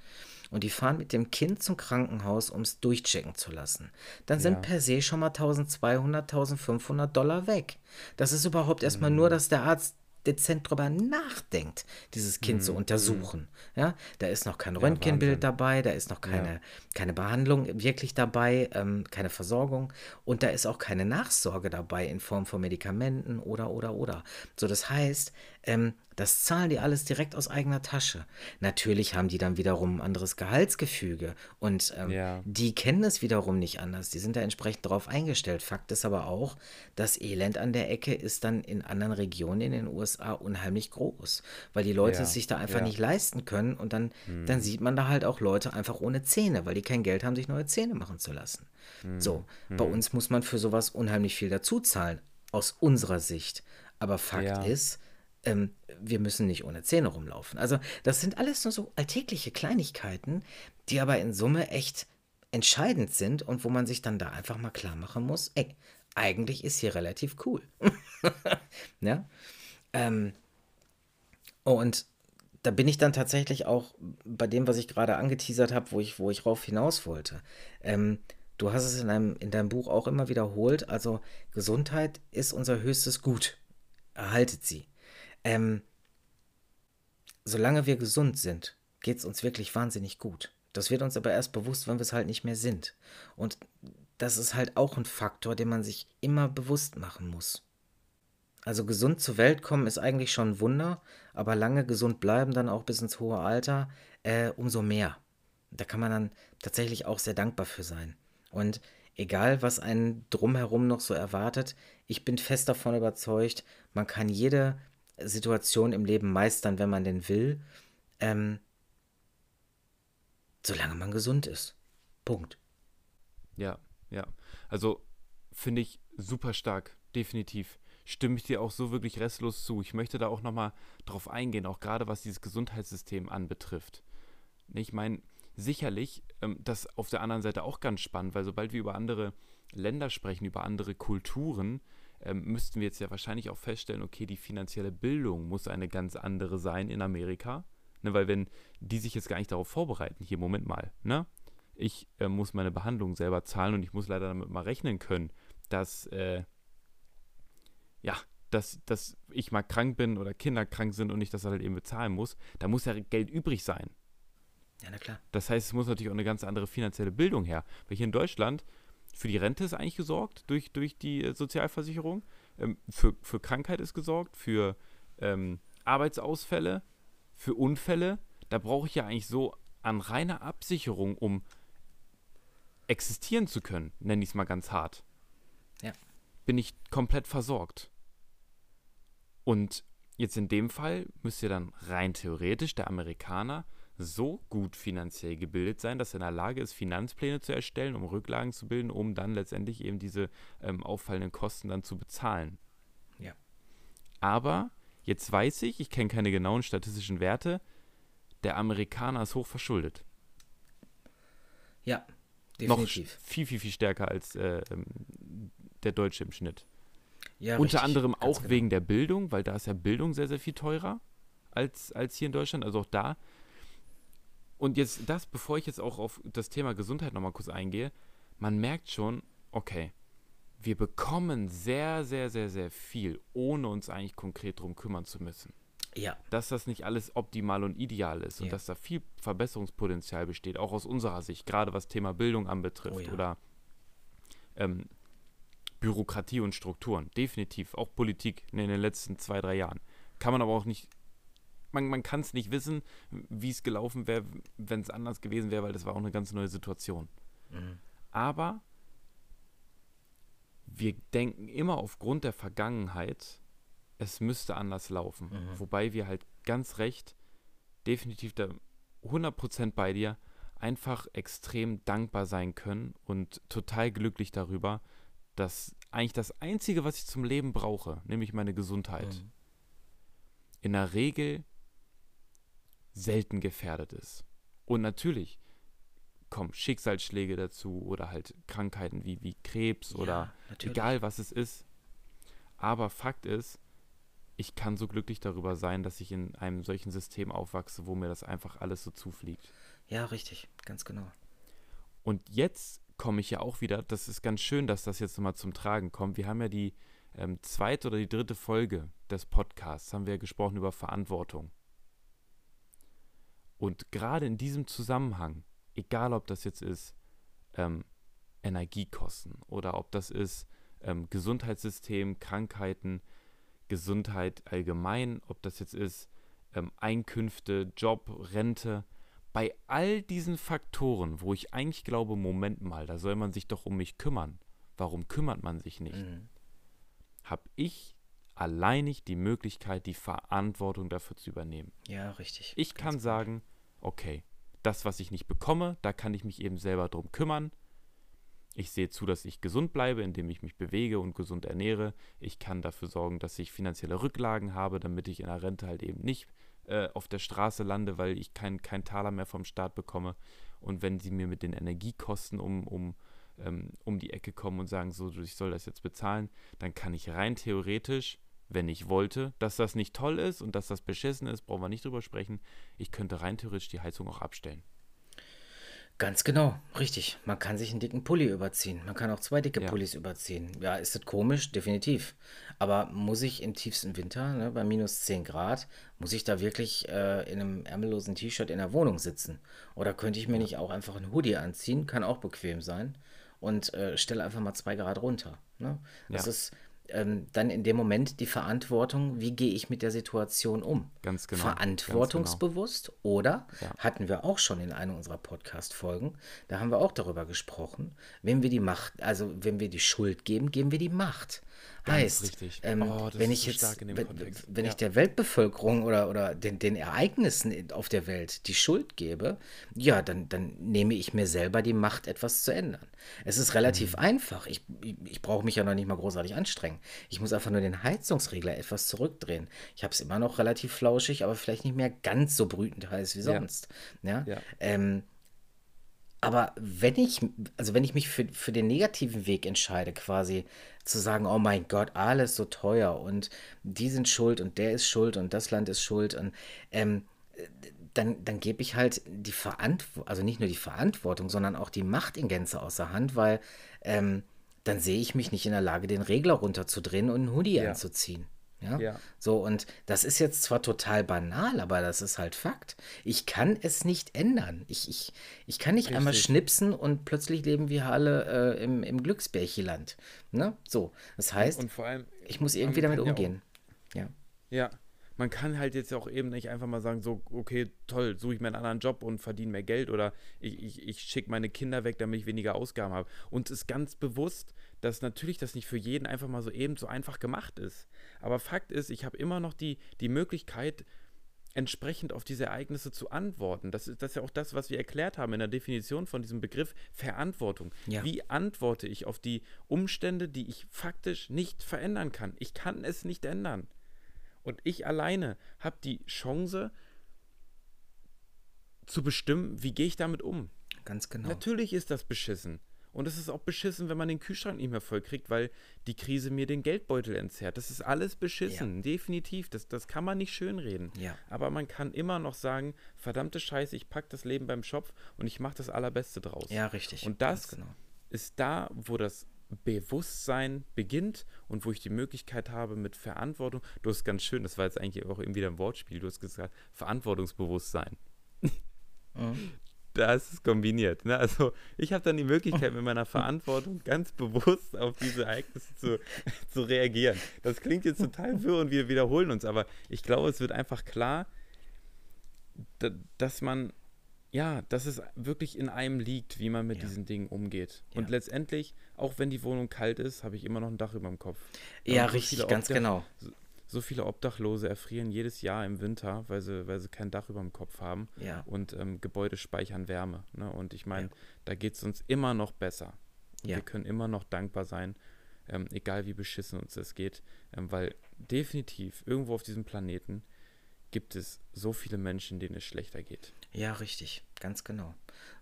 und die fahren mit dem Kind zum Krankenhaus, um es durchchecken zu lassen. Dann sind Ja. per se schon mal 1200, 1500 Dollar weg. Das ist überhaupt erstmal Mhm. nur, dass der Arzt dezent drüber nachdenkt, dieses Kind Mhm. zu untersuchen. Ja, da ist noch kein Ja, Röntgenbild Wahnsinn. dabei, da ist noch keine, keine Behandlung wirklich dabei, ähm, keine Versorgung und da ist auch keine Nachsorge dabei in Form von Medikamenten oder, oder, oder. So, das heißt, ähm, das zahlen die alles direkt aus eigener Tasche. Natürlich haben die dann wiederum ein anderes Gehaltsgefüge und ähm, Ja. die kennen es wiederum nicht anders. Die sind da entsprechend darauf eingestellt. Fakt ist aber auch, das Elend an der Ecke ist dann in anderen Regionen in den USA unheimlich groß, weil die Leute Ja, es sich da einfach ja. nicht leisten können und dann, dann sieht man da halt auch Leute einfach ohne Zähne, weil die kein Geld haben, sich neue Zähne machen zu lassen. So, bei uns muss man für sowas unheimlich viel dazu zahlen, aus unserer Sicht. Aber Fakt ist, ähm, wir müssen nicht ohne Zähne rumlaufen. Also das sind alles nur so alltägliche Kleinigkeiten, die aber in Summe echt entscheidend sind und wo man sich dann da einfach mal klar machen muss, ey, eigentlich ist hier relativ cool. *laughs* ja? Ähm, und da bin ich dann tatsächlich auch bei dem, was ich gerade angeteasert habe, wo ich, wo ich rauf hinaus wollte. Ähm, du hast es in deinem, in deinem Buch auch immer wiederholt. Also Gesundheit ist unser höchstes Gut. Erhaltet sie. Ähm, solange wir gesund sind, geht es uns wirklich wahnsinnig gut. Das wird uns aber erst bewusst, wenn wir es halt nicht mehr sind. Und das ist halt auch ein Faktor, den man sich immer bewusst machen muss. Also gesund zur Welt kommen ist eigentlich schon ein Wunder, aber lange gesund bleiben, dann auch bis ins hohe Alter, äh, umso mehr. Da kann man dann tatsächlich auch sehr dankbar für sein. Und egal, was einen drumherum noch so erwartet, ich bin fest davon überzeugt, man kann jede Situation im Leben meistern, wenn man denn will, ähm, solange man gesund ist. Punkt. Ja, ja. Also finde ich super stark, definitiv. Stimme ich dir auch so wirklich restlos zu. Ich möchte da auch nochmal drauf eingehen, auch gerade was dieses Gesundheitssystem anbetrifft. Ich meine, sicherlich, ähm, das auf der anderen Seite auch ganz spannend, weil sobald wir über andere Länder sprechen, über andere Kulturen, ähm, müssten wir jetzt ja wahrscheinlich auch feststellen, okay, die finanzielle Bildung muss eine ganz andere sein in Amerika. Ne, weil wenn die sich jetzt gar nicht darauf vorbereiten, hier, Moment mal, ne? Ich äh, muss meine Behandlung selber zahlen und ich muss leider damit mal rechnen können, dass, äh, ja, dass, dass ich mal krank bin oder Kinder krank sind und ich das halt eben bezahlen muss, da muss ja Geld übrig sein. Ja, na klar. Das heißt, es muss natürlich auch eine ganz andere finanzielle Bildung her. Weil hier in Deutschland, für die Rente ist eigentlich gesorgt durch, durch die äh, Sozialversicherung, ähm, für, für Krankheit ist gesorgt, für ähm, Arbeitsausfälle, für Unfälle. Da brauche ich ja eigentlich so an reiner Absicherung, um existieren zu können, nenne ich es mal ganz hart. Ja. Bin ich komplett versorgt. Und jetzt in dem Fall müsste dann rein theoretisch der Amerikaner so gut finanziell gebildet sein, dass er in der Lage ist, Finanzpläne zu erstellen, um Rücklagen zu bilden, um dann letztendlich eben diese ähm, auffallenden Kosten dann zu bezahlen. Ja. Aber jetzt weiß ich, ich kenne keine genauen statistischen Werte, der Amerikaner ist hoch verschuldet. Ja, Noch definitiv. viel, viel, viel stärker als äh, ähm, der Deutsche im Schnitt. Ja, Unter richtig, anderem auch genau. wegen der Bildung, weil da ist ja Bildung sehr, sehr viel teurer als, als hier in Deutschland. Also auch da. Und jetzt das, bevor ich jetzt auch auf das Thema Gesundheit nochmal kurz eingehe, man merkt schon, okay, wir bekommen sehr, sehr, sehr, sehr viel, ohne uns eigentlich konkret drum kümmern zu müssen. Ja, Dass das nicht alles optimal und ideal ist und Ja. dass da viel Verbesserungspotenzial besteht, auch aus unserer Sicht, gerade was Thema Bildung anbetrifft Oh ja. oder ähm, Bürokratie und Strukturen. Definitiv, auch Politik in den letzten zwei, drei Jahren. Kann man aber auch nicht, man, man kann es nicht wissen, wie es gelaufen wäre, wenn es anders gewesen wäre, weil das war auch eine ganz neue Situation. Mhm. Aber wir denken immer aufgrund der Vergangenheit, es müsste anders laufen. Mhm. Wobei wir halt ganz recht, definitiv da 100% bei dir, einfach extrem dankbar sein können und total glücklich darüber, dass eigentlich das Einzige, was ich zum Leben brauche, nämlich meine Gesundheit, Mhm. in der Regel selten gefährdet ist. Und natürlich kommen Schicksalsschläge dazu oder halt Krankheiten wie, wie Krebs Ja, oder natürlich. egal was es ist. Aber Fakt ist, ich kann so glücklich darüber sein, dass ich in einem solchen System aufwachse, wo mir das einfach alles so zufliegt. Ja, richtig, ganz genau. Und jetzt komme ich ja auch wieder, das ist ganz schön, dass das jetzt nochmal zum Tragen kommt. Wir haben ja die ähm, zweite oder die dritte Folge des Podcasts, haben wir ja gesprochen über Verantwortung. Und gerade in diesem Zusammenhang, egal ob das jetzt ist ähm, Energiekosten oder ob das ist ähm, Gesundheitssystem, Krankheiten, Gesundheit allgemein, ob das jetzt ist ähm, Einkünfte, Job, Rente, bei all diesen Faktoren, wo ich eigentlich glaube, Moment mal, da soll man sich doch um mich kümmern. Warum kümmert man sich nicht? Mhm. Habe ich alleinig die Möglichkeit, die Verantwortung dafür zu übernehmen. Ja, richtig. Ich ganz kann genau. sagen, okay, das, was ich nicht bekomme, da kann ich mich eben selber drum kümmern. Ich sehe zu, dass ich gesund bleibe, indem ich mich bewege und gesund ernähre. Ich kann dafür sorgen, dass ich finanzielle Rücklagen habe, damit ich in der Rente halt eben nicht äh, auf der Straße lande, weil ich kein, kein Taler mehr vom Staat bekomme. Und wenn sie mir mit den Energiekosten um, um, ähm, um die Ecke kommen und sagen, so, ich soll das jetzt bezahlen, dann kann ich rein theoretisch, wenn ich wollte, dass das nicht toll ist und dass das beschissen ist, brauchen wir nicht drüber sprechen. Ich könnte rein theoretisch die Heizung auch abstellen. Ganz genau, richtig. Man kann sich einen dicken Pulli überziehen. Man kann auch zwei dicke Ja. Pullis überziehen. Ja, ist das komisch? Definitiv. Aber muss ich im tiefsten Winter, ne, bei minus 10 Grad, muss ich da wirklich äh, in einem ärmellosen T-Shirt in der Wohnung sitzen? Oder könnte ich mir nicht auch einfach ein Hoodie anziehen? Kann auch bequem sein. Und äh, stelle einfach mal zwei Grad runter. Ne? Das Ja. ist ähm, dann in dem Moment die Verantwortung, wie gehe ich mit der Situation um? Ganz genau, ganz Verantwortungsbewusst oder Ja. hatten wir auch schon in einer unserer Podcast-Folgen, da haben wir auch darüber gesprochen, wenn wir die Macht, also wenn wir die Schuld geben, geben wir die Macht. Heißt, ähm, Oh, wenn ich jetzt, stark in dem wenn, wenn ich Ja. der Weltbevölkerung oder, oder den, den Ereignissen auf der Welt die Schuld gebe, ja, dann, dann nehme ich mir selber die Macht, etwas zu ändern. Es ist relativ Mhm. einfach. Ich, ich, ich brauche mich ja noch nicht mal großartig anstrengen. Ich muss einfach nur den Heizungsregler etwas zurückdrehen. Ich habe es immer noch relativ flauschig, aber vielleicht nicht mehr ganz so brütend heiß wie Ja. sonst. Ja. Ja. Ähm, aber wenn ich, also wenn ich mich für, für den negativen Weg entscheide, quasi zu sagen, oh mein Gott, alles so teuer und die sind schuld und der ist schuld und das Land ist schuld und ähm, dann, dann gebe ich halt die Verantwortung, also nicht nur die Verantwortung, sondern auch die Macht in Gänze außer Hand, weil ähm, dann sehe ich mich nicht in der Lage, den Regler runterzudrehen und einen Hoodie Ja. anzuziehen. Ja? Ja. So, und das ist jetzt zwar total banal, aber das ist halt Fakt. Ich kann es nicht ändern. Ich, ich, ich kann nicht einmal Richtig. schnipsen und plötzlich leben wir alle äh, im, im Glücksbärchiland. Ne? So, das heißt, Und vor allem, ich muss irgendwie damit kann ja auch- umgehen. Ja. Ja, man kann halt jetzt auch eben nicht einfach mal sagen, so, okay, toll, suche ich mir einen anderen Job und verdiene mehr Geld oder ich, ich, ich schicke meine Kinder weg, damit ich weniger Ausgaben habe. Und es ist ganz bewusst, dass natürlich das nicht für jeden einfach mal so eben so einfach gemacht ist. Aber Fakt ist, ich habe immer noch die, die Möglichkeit, entsprechend auf diese Ereignisse zu antworten. Das ist, das ist ja auch das, was wir erklärt haben in der Definition von diesem Begriff Verantwortung. Ja. Wie antworte ich auf die Umstände, die ich faktisch nicht verändern kann? Ich kann es nicht ändern. Und ich alleine habe die Chance zu bestimmen, wie gehe ich damit um. Ganz genau. Natürlich ist das beschissen. Und es ist auch beschissen, wenn man den Kühlschrank nicht mehr voll kriegt, weil die Krise mir den Geldbeutel entzerrt. Das ist alles beschissen, definitiv. Das, das kann man nicht schönreden. Ja. Aber man kann immer noch sagen, verdammte Scheiße, ich packe das Leben beim Schopf und ich mache das Allerbeste draus. Ja, richtig. Und das genau. ist da, wo das Bewusstsein beginnt und wo ich die Möglichkeit habe mit Verantwortung. Du hast ganz schön, das war jetzt eigentlich auch irgendwie ein Wortspiel, du hast gesagt, Verantwortungsbewusstsein. Mhm. Das ist kombiniert. Ne? Also ich habe dann die Möglichkeit, mit meiner Verantwortung ganz bewusst auf diese Ereignisse zu, *laughs* zu reagieren. Das klingt jetzt total wirr und wir wiederholen uns, aber ich glaube, es wird einfach klar, da, dass man, ja, dass es wirklich in einem liegt, wie man mit Ja. diesen Dingen umgeht. Ja. Und letztendlich, auch wenn die Wohnung kalt ist, habe ich immer noch ein Dach über dem Kopf. Ja, so richtig, ganz Obdach- genau. So, so viele Obdachlose erfrieren jedes Jahr im Winter, weil sie, weil sie kein Dach über dem Kopf haben. Ja. Und ähm, Gebäude speichern Wärme. Ne? Und ich meine, da geht es uns immer noch besser. Wir können immer noch dankbar sein, ähm, egal wie beschissen uns das geht. Ähm, weil definitiv irgendwo auf diesem Planeten gibt es so viele Menschen, denen es schlechter geht. Ja, richtig, ganz genau.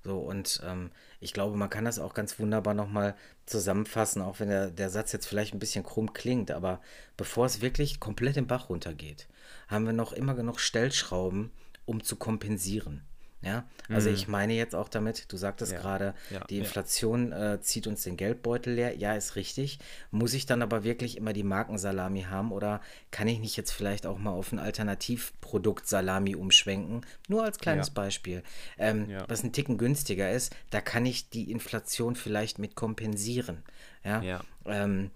So, und ähm, ich glaube, man kann das auch ganz wunderbar nochmal zusammenfassen, auch wenn der, der Satz jetzt vielleicht ein bisschen krumm klingt, aber bevor es wirklich komplett im Bach runtergeht, haben wir noch immer genug Stellschrauben, um zu kompensieren. Ja, also ich mhm. meine jetzt auch damit, du sagtest ja. gerade, ja. die Inflation äh, zieht uns den Geldbeutel leer. Ja, ist richtig. Muss ich dann aber wirklich immer die Markensalami haben oder kann ich nicht jetzt vielleicht auch mal auf ein Alternativprodukt Salami umschwenken? Nur als kleines Beispiel. Ähm, was ein Ticken günstiger ist, da kann ich die Inflation vielleicht mit kompensieren. Ja. Ähm,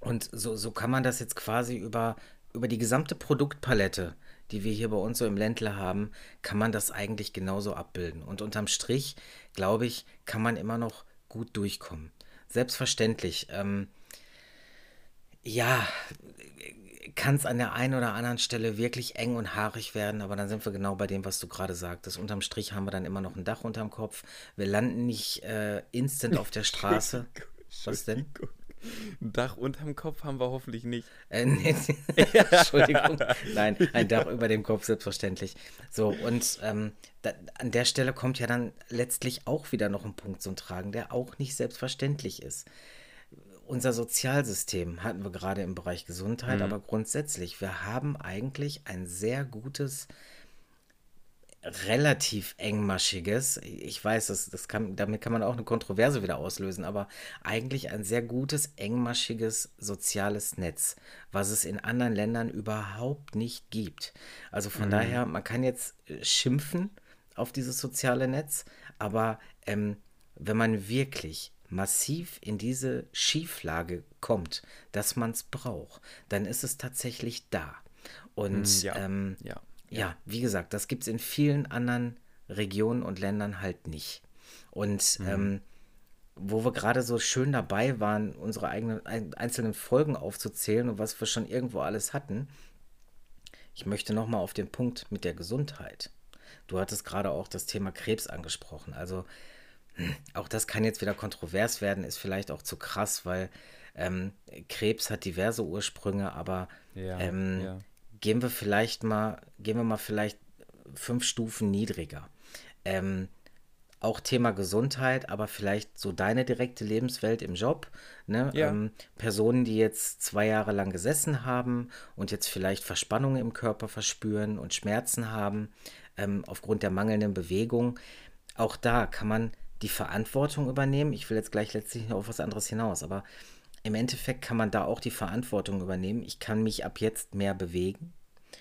und so, so kann man das jetzt quasi über, über die gesamte Produktpalette die wir hier bei uns so im Ländle haben, kann man das eigentlich genauso abbilden. Und unterm Strich, glaube ich, kann man immer noch gut durchkommen. Selbstverständlich. Ähm, ja, kann es an der einen oder anderen Stelle wirklich eng und haarig werden, aber dann sind wir genau bei dem, was du gerade sagtest. Unterm Strich haben wir dann immer noch ein Dach unterm Kopf. Wir landen nicht äh, instant auf der Straße. Was denn? Ein Dach unterm Kopf haben wir hoffentlich nicht. Äh, nee, *laughs* *laughs* Entschuldigung. Nein, ein Dach über dem Kopf, selbstverständlich. So, und ähm, da, an der Stelle kommt ja dann letztlich auch wieder noch ein Punkt zum Tragen, der auch nicht selbstverständlich ist. Unser Sozialsystem hatten wir gerade im Bereich Gesundheit, mhm. aber grundsätzlich, wir haben eigentlich ein sehr gutes relativ engmaschiges. Ich weiß, das, das kann, damit kann man auch eine Kontroverse wieder auslösen, aber eigentlich ein sehr gutes, engmaschiges soziales Netz, was es in anderen Ländern überhaupt nicht gibt. Also von mhm. daher, man kann jetzt äh, schimpfen auf dieses soziale Netz, aber ähm, wenn man wirklich massiv in diese Schieflage kommt, dass man es braucht, dann ist es tatsächlich da. Und mhm, ja, ähm, ja ja, wie gesagt, das gibt es in vielen anderen Regionen und Ländern halt nicht. Und mhm. ähm, wo wir gerade so schön dabei waren, unsere eigenen einzelnen Folgen aufzuzählen und was wir schon irgendwo alles hatten, ich möchte nochmal auf den Punkt mit der Gesundheit. Du hattest gerade auch das Thema Krebs angesprochen. Also hm, auch das kann jetzt wieder kontrovers werden, ist vielleicht auch zu krass, weil ähm, Krebs hat diverse Ursprünge, aber ja, ähm, ja gehen wir vielleicht mal, gehen wir mal vielleicht fünf Stufen niedriger. Ähm, auch Thema Gesundheit, aber vielleicht so deine direkte Lebenswelt im Job. Ne? Ja. Ähm, Personen, die jetzt zwei Jahre lang gesessen haben und jetzt vielleicht Verspannungen im Körper verspüren und Schmerzen haben ähm, aufgrund der mangelnden Bewegung. Auch da kann man die Verantwortung übernehmen. Ich will jetzt gleich letztlich noch auf was anderes hinaus, aber im Endeffekt kann man da auch die Verantwortung übernehmen. Ich kann mich ab jetzt mehr bewegen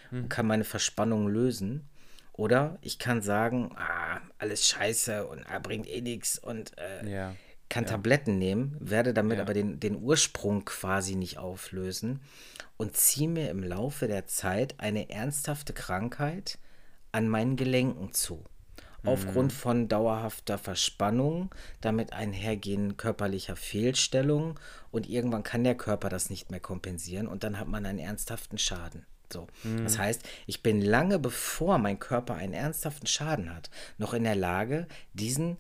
hm. und kann meine Verspannung lösen. Oder ich kann sagen, ah, alles scheiße und er ah, bringt eh nichts und äh, ja. kann ja. Tabletten nehmen, werde damit ja. aber den, den Ursprung quasi nicht auflösen und ziehe mir im Laufe der Zeit eine ernsthafte Krankheit an meinen Gelenken zu aufgrund mhm. von dauerhafter Verspannung, damit einhergehen körperlicher Fehlstellung und irgendwann kann der Körper das nicht mehr kompensieren und dann hat man einen ernsthaften Schaden. So. Mhm. Das heißt, ich bin lange bevor mein Körper einen ernsthaften Schaden hat, noch in der Lage, diesen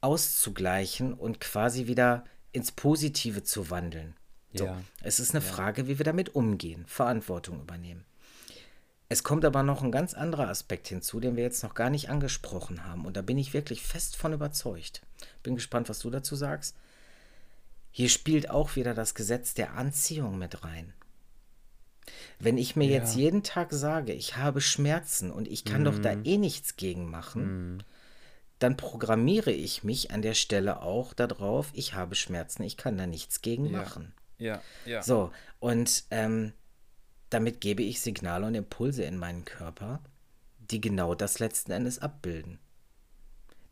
auszugleichen und quasi wieder ins Positive zu wandeln. So. Ja. Es ist eine ja. Frage, wie wir damit umgehen, Verantwortung übernehmen. Es kommt aber noch ein ganz anderer Aspekt hinzu, den wir jetzt noch gar nicht angesprochen haben. Und da bin ich wirklich fest von überzeugt. Bin gespannt, was du dazu sagst. Hier spielt auch wieder das Gesetz der Anziehung mit rein. Wenn ich mir ja. jetzt jeden Tag sage, ich habe Schmerzen und ich kann mm. doch da mhm. eh nichts gegen machen, mm. dann programmiere ich mich an der Stelle auch darauf, ich habe Schmerzen, ich kann da nichts gegen ja. machen. Ja, ja. So, und ähm, damit gebe ich Signale und Impulse in meinen Körper, die genau das letzten Endes abbilden.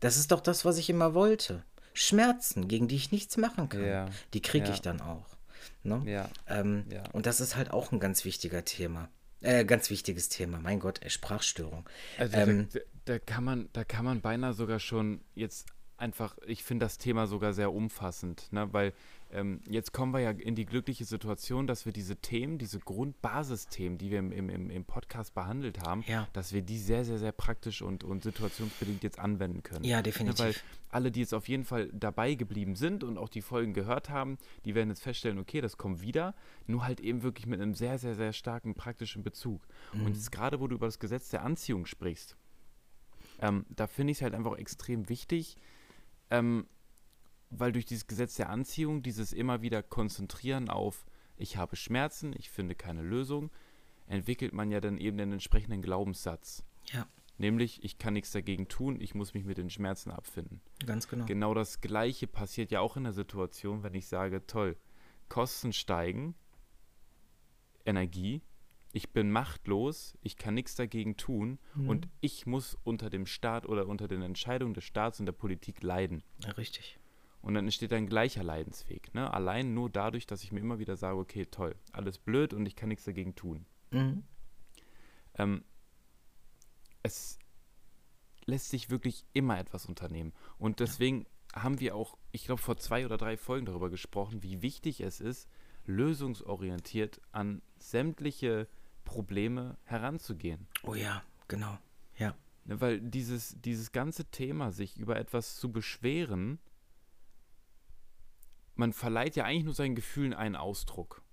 Das ist doch das, was ich immer wollte. Schmerzen, gegen die ich nichts machen kann. Ja. Die kriege ja. ich dann auch. Ne? Ja. Ähm. Und das ist halt auch ein ganz wichtiger Thema. Äh, ganz wichtiges Thema. Mein Gott, ey, Sprachstörung. Also ähm, da, da, kann man, da kann man beinahe sogar schon jetzt einfach, ich finde das Thema sogar sehr umfassend, ne? weil ähm, jetzt kommen wir ja in die glückliche Situation, dass wir diese Themen, diese Grundbasisthemen, die wir im, im, im Podcast behandelt haben, Ja. dass wir die sehr, sehr, sehr praktisch und, und situationsbedingt jetzt anwenden können. Ja, Ne, definitiv. weil alle, die jetzt auf jeden Fall dabei geblieben sind und auch die Folgen gehört haben, die werden jetzt feststellen, okay, das kommt wieder, nur halt eben wirklich mit einem sehr, sehr, sehr starken praktischen Bezug. Mhm. Und jetzt gerade, wo du über das Gesetz der Anziehung sprichst, ähm, da finde ich es halt einfach extrem wichtig, ähm, weil durch dieses Gesetz der Anziehung, dieses immer wieder Konzentrieren auf, ich habe Schmerzen, ich finde keine Lösung, entwickelt man ja dann eben den entsprechenden Glaubenssatz. Ja, Nämlich, ich kann nichts dagegen tun, ich muss mich mit den Schmerzen abfinden. ganz genau. Genau das Gleiche passiert ja auch in der Situation, wenn ich sage, toll, Kosten steigen, Energie, ich bin machtlos, ich kann nichts dagegen tun Mhm. und ich muss unter dem Staat oder unter den Entscheidungen des Staats und der Politik leiden. Ja, richtig. Und dann entsteht ein gleicher Leidensweg. Ne? Allein nur dadurch, dass ich mir immer wieder sage, okay, toll, alles blöd und ich kann nichts dagegen tun. Mhm. Ähm, es lässt sich wirklich immer etwas unternehmen. Und deswegen haben wir auch, ich glaube, vor zwei oder drei Folgen darüber gesprochen, wie wichtig es ist, lösungsorientiert an sämtliche Probleme heranzugehen. Oh ja, genau. Ja. Ne, Weil dieses, dieses ganze Thema, sich über etwas zu beschweren, man verleiht ja eigentlich nur seinen Gefühlen einen Ausdruck.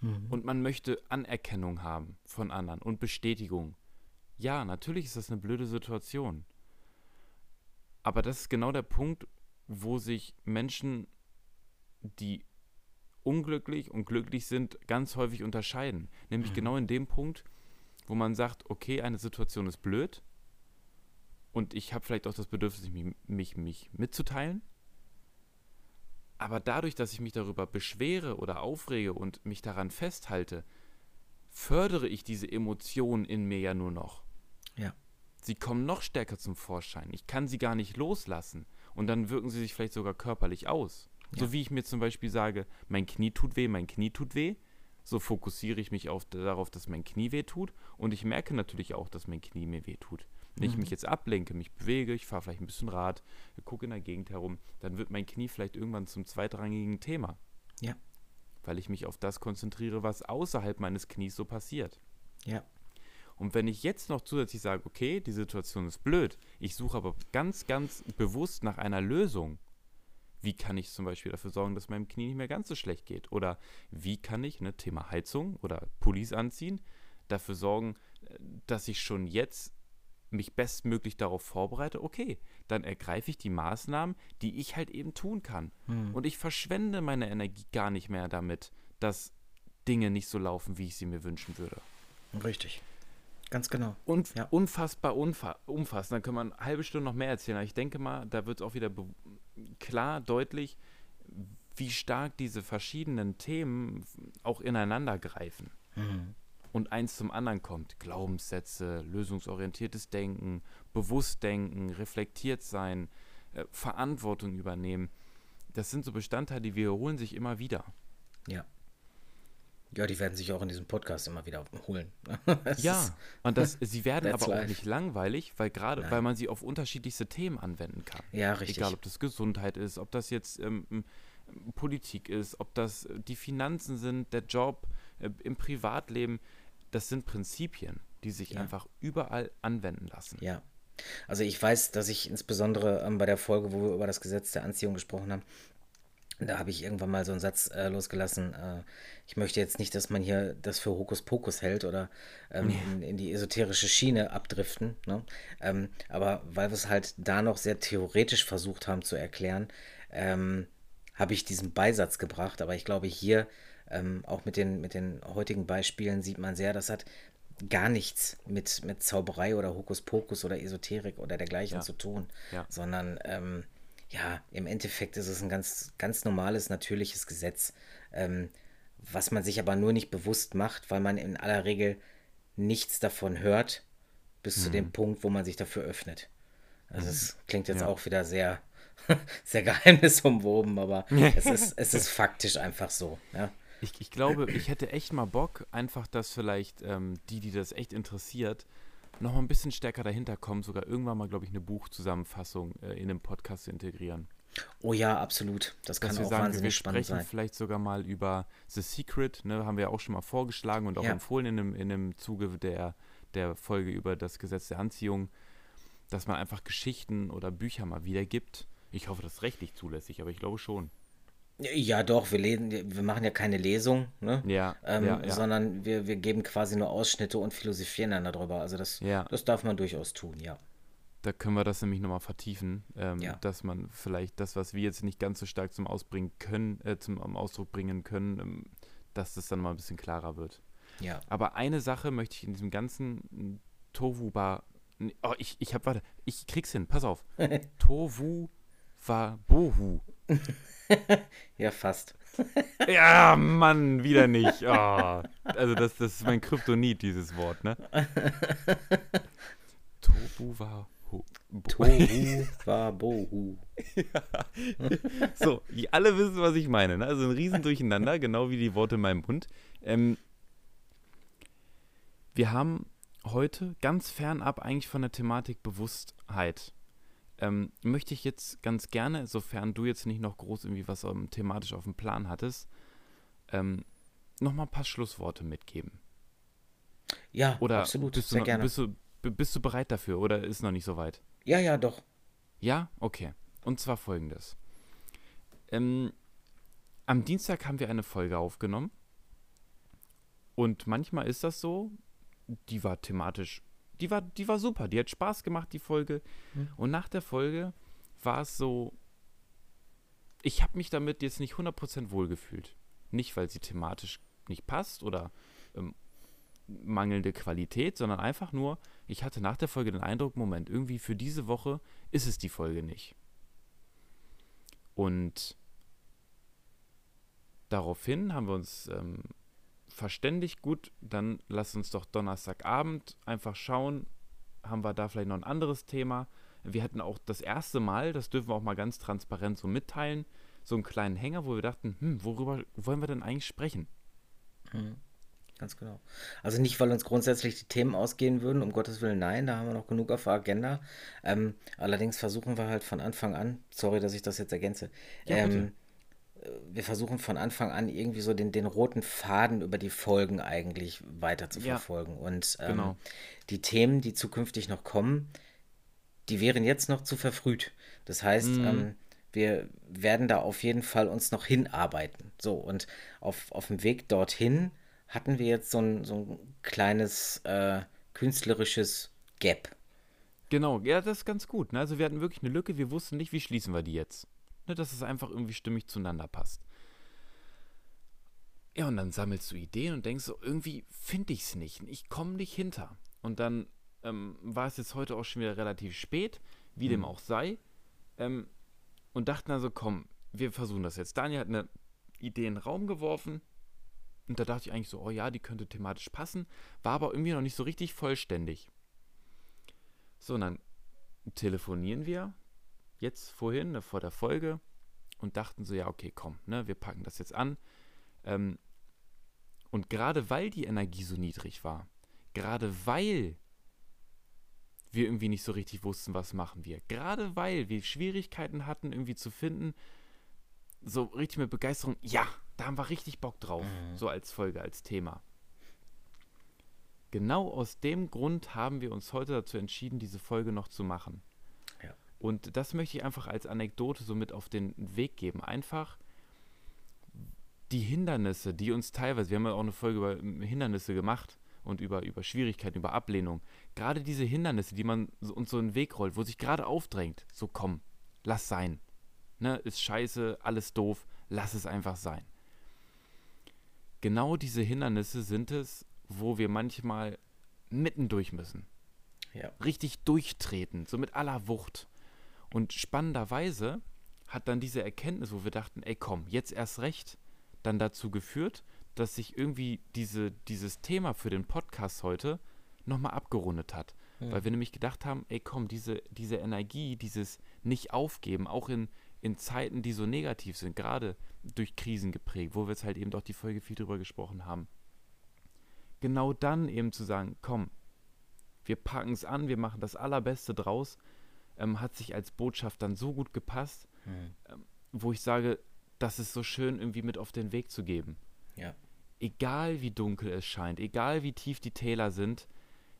Mhm. Und man möchte Anerkennung haben von anderen und Bestätigung. Ja, natürlich ist das eine blöde Situation. Aber das ist genau der Punkt, wo sich Menschen, die unglücklich und glücklich sind, ganz häufig unterscheiden. Nämlich Mhm. genau in dem Punkt, wo man sagt, okay, eine Situation ist blöd und ich habe vielleicht auch das Bedürfnis, mich, mich, mich mitzuteilen. Aber dadurch, dass ich mich darüber beschwere oder aufrege und mich daran festhalte, fördere ich diese Emotionen in mir ja nur noch. Ja. Sie kommen noch stärker zum Vorschein. Ich kann sie gar nicht loslassen. Und dann wirken sie sich vielleicht sogar körperlich aus. Ja. So wie ich mir zum Beispiel sage, mein Knie tut weh, mein Knie tut weh. So fokussiere ich mich auf, darauf, dass mein Knie weh tut. Und ich merke natürlich auch, dass mein Knie mir weh tut. Wenn ich Mhm. mich jetzt ablenke, mich bewege, ich fahre vielleicht ein bisschen Rad, gucke in der Gegend herum, dann wird mein Knie vielleicht irgendwann zum zweitrangigen Thema. Ja. Weil ich mich auf das konzentriere, was außerhalb meines Knies so passiert. Ja. Und wenn ich jetzt noch zusätzlich sage, okay, die Situation ist blöd, ich suche aber ganz, ganz bewusst nach einer Lösung. Wie kann ich zum Beispiel dafür sorgen, dass meinem Knie nicht mehr ganz so schlecht geht? Oder wie kann ich, ne, Thema Heizung oder Pullis anziehen, dafür sorgen, äh, dass ich schon jetzt mich bestmöglich darauf vorbereite? Okay, dann ergreife ich die Maßnahmen, die ich halt eben tun kann. Mhm. Und ich verschwende meine Energie gar nicht mehr damit, dass Dinge nicht so laufen, wie ich sie mir wünschen würde. Richtig. Ganz genau. Und Ja. unfassbar unfa umfassend. Dann können wir eine halbe Stunde noch mehr erzählen. Aber ich denke mal, da wird es auch wieder klar, deutlich, wie stark diese verschiedenen Themen auch ineinander greifen. Mhm. Und eins zum anderen kommt. Glaubenssätze, lösungsorientiertes Denken, Bewusstdenken, reflektiert sein, äh, Verantwortung übernehmen. Das sind so Bestandteile, die wiederholen sich immer wieder. Ja. Ja, die werden sich auch in diesem Podcast immer wieder holen. *laughs* Ja, und das, *laughs* sie werden aber auch life. nicht langweilig, weil gerade, weil man sie auf unterschiedlichste Themen anwenden kann. Ja, richtig. Egal, ob das Gesundheit ist, ob das jetzt ähm, Politik ist, ob das äh, die Finanzen sind, der Job, äh, im Privatleben. Das sind Prinzipien, die sich Ja. einfach überall anwenden lassen. Ja. Also ich weiß, dass ich insbesondere ähm, bei der Folge, wo wir über das Gesetz der Anziehung gesprochen haben, da habe ich irgendwann mal so einen Satz äh, losgelassen. Äh, ich möchte jetzt nicht, dass man hier das für Hokuspokus hält oder ähm, in, in die esoterische Schiene abdriften. Ne? Ähm, aber weil wir es halt da noch sehr theoretisch versucht haben zu erklären, ähm, habe ich diesen Beisatz gebracht. Aber ich glaube, hier ähm, auch mit den, mit den heutigen Beispielen sieht man sehr, das hat gar nichts mit, mit Zauberei oder Hokuspokus oder Esoterik oder dergleichen Ja. zu tun, Ja. sondern ähm, ja, im Endeffekt ist es ein ganz, ganz normales, natürliches Gesetz, ähm, was man sich aber nur nicht bewusst macht, weil man in aller Regel nichts davon hört, bis zu dem Punkt, wo man sich dafür öffnet. Also es klingt jetzt Ja. auch wieder sehr, *laughs* sehr geheimnisumwoben, aber es ist, *laughs* es ist faktisch einfach so. Ja, Ich, ich glaube, ich hätte echt mal Bock, einfach, dass vielleicht ähm, die, die das echt interessiert, noch mal ein bisschen stärker dahinter kommen, sogar irgendwann mal, glaube ich, eine Buchzusammenfassung äh, in den Podcast zu integrieren. Oh ja, absolut. Das kann Dass wir auch sagen, wir wahnsinnig spannend sprechen sein. vielleicht sogar mal über The Secret, ne, haben wir ja auch schon mal vorgeschlagen und auch Ja. empfohlen in dem, in dem Zuge der, der Folge über das Gesetz der Anziehung, dass man einfach Geschichten oder Bücher mal wiedergibt. Ich hoffe, das ist rechtlich zulässig, aber ich glaube schon. Ja, doch, wir, lesen, wir machen ja keine Lesung, ne? Ja, Ähm, ja, ja. sondern wir, wir geben quasi nur Ausschnitte und philosophieren dann darüber. Also das, Ja. das darf man durchaus tun, ja. Da können wir das nämlich nochmal vertiefen, ähm, dass man vielleicht das, was wir jetzt nicht ganz so stark zum Ausbringen können, äh, zum Ausdruck bringen können, ähm, dass das dann mal ein bisschen klarer wird. Ja. Aber eine Sache möchte ich in diesem ganzen Tovu war. Oh, ich, ich hab, warte, ich krieg's hin, pass auf. *laughs* Tovu war Bohu. *laughs* Ja, fast. *laughs* Ja, Mann, wieder nicht. Oh, also das, das ist mein Kryptonit, dieses Wort, ne? Tobu war Tohu wa bohu. So, die alle wissen, was ich meine. Ne? Also ein Riesendurcheinander, genau wie die Worte in meinem Mund. Ähm, wir haben heute ganz fernab eigentlich von der Thematik Bewusstheit. Ähm, möchte ich jetzt ganz gerne, sofern du jetzt nicht noch groß irgendwie was ähm, thematisch auf dem Plan hattest, ähm, nochmal ein paar Schlussworte mitgeben. Ja, Oder absolut, bist, du sehr noch, gerne. bist, du, bist du bereit dafür oder ist noch nicht so weit? Ja, ja, doch. Ja, okay. Und zwar folgendes. Ähm, am Dienstag haben wir eine Folge aufgenommen. Und manchmal ist das so, die war thematisch, die war, die war super, die hat Spaß gemacht, die Folge. Mhm. Und nach der Folge war es so, ich habe mich damit jetzt nicht 100% wohlgefühlt. Nicht, weil sie thematisch nicht passt oder ähm, mangelnde Qualität, sondern einfach nur, ich hatte nach der Folge den Eindruck, Moment, irgendwie für diese Woche ist es die Folge nicht. Und daraufhin haben wir uns ähm, verständigt, gut, dann lass uns doch Donnerstagabend einfach schauen, haben wir da vielleicht noch ein anderes Thema. Wir hatten auch das erste Mal, das dürfen wir auch mal ganz transparent so mitteilen, so einen kleinen Hänger, wo wir dachten, hm, worüber wollen wir denn eigentlich sprechen? Mhm. Ganz genau. Also nicht, weil uns grundsätzlich die Themen ausgehen würden, um Gottes Willen, nein, da haben wir noch genug auf der Agenda. Ähm, allerdings versuchen wir halt von Anfang an, sorry, dass ich das jetzt ergänze, Ja, ähm, äh, wir versuchen von Anfang an irgendwie so den, den roten Faden über die Folgen eigentlich weiter zu Ja, verfolgen. Und ähm, genau. die Themen, die zukünftig noch kommen, die wären jetzt noch zu verfrüht. Das heißt, Mhm. ähm, wir werden da auf jeden Fall uns noch hinarbeiten. So, und auf, auf dem Weg dorthin hatten wir jetzt so ein, so ein kleines äh, künstlerisches Gap. Genau, ja, das ist ganz gut. Ne? Also wir hatten wirklich eine Lücke, wir wussten nicht, wie schließen wir die jetzt. Ne, dass es einfach irgendwie stimmig zueinander passt. Ja, und dann sammelst du Ideen und denkst so, irgendwie finde ich es nicht. Ich komme nicht hinter. Und dann ähm, war es jetzt heute auch schon wieder relativ spät, wie dem Mhm. auch sei. Ähm, und dachten also, komm, wir versuchen das jetzt. Daniel hat eine Idee in den Raum geworfen. Und da dachte ich eigentlich so, oh ja, die könnte thematisch passen. War aber irgendwie noch nicht so richtig vollständig. So, und dann telefonieren wir jetzt vorhin, ne, vor der Folge, und dachten so, ja, okay, komm, ne, wir packen das jetzt an. Ähm, und gerade weil die Energie so niedrig war, gerade weil wir irgendwie nicht so richtig wussten, was machen wir, gerade weil wir Schwierigkeiten hatten, irgendwie zu finden, so richtig mit Begeisterung, ja, da haben wir richtig Bock drauf, Mhm. so als Folge, als Thema. Genau aus dem Grund haben wir uns heute dazu entschieden, diese Folge noch zu machen. Und das möchte ich einfach als Anekdote so mit auf den Weg geben. Einfach die Hindernisse, die uns teilweise, wir haben ja auch eine Folge über ähm, Hindernisse gemacht und über, über Schwierigkeiten, über Ablehnung. Gerade diese Hindernisse, die man so, uns so in den Weg rollt, wo sich gerade aufdrängt, so komm, lass sein. Ne, ist scheiße, alles doof, lass es einfach sein. Genau diese Hindernisse sind es, wo wir manchmal mitten durch müssen Ja. richtig durchtreten, so mit aller Wucht. Und spannenderweise hat dann diese Erkenntnis, wo wir dachten, ey komm, jetzt erst recht, dann dazu geführt, dass sich irgendwie diese, dieses Thema für den Podcast heute nochmal abgerundet hat. Hm. Weil wir nämlich gedacht haben, ey komm, diese, diese Energie, dieses Nicht-Aufgeben, auch in, in Zeiten, die so negativ sind, gerade durch Krisen geprägt, wo wir jetzt halt eben doch die Folge viel drüber gesprochen haben. Genau dann eben zu sagen, komm, wir packen es an, wir machen das Allerbeste draus, ähm, hat sich als Botschaft dann so gut gepasst, hm. ähm, wo ich sage, das ist so schön irgendwie mit auf den Weg zu geben. Ja. Egal wie dunkel es scheint, egal wie tief die Täler sind,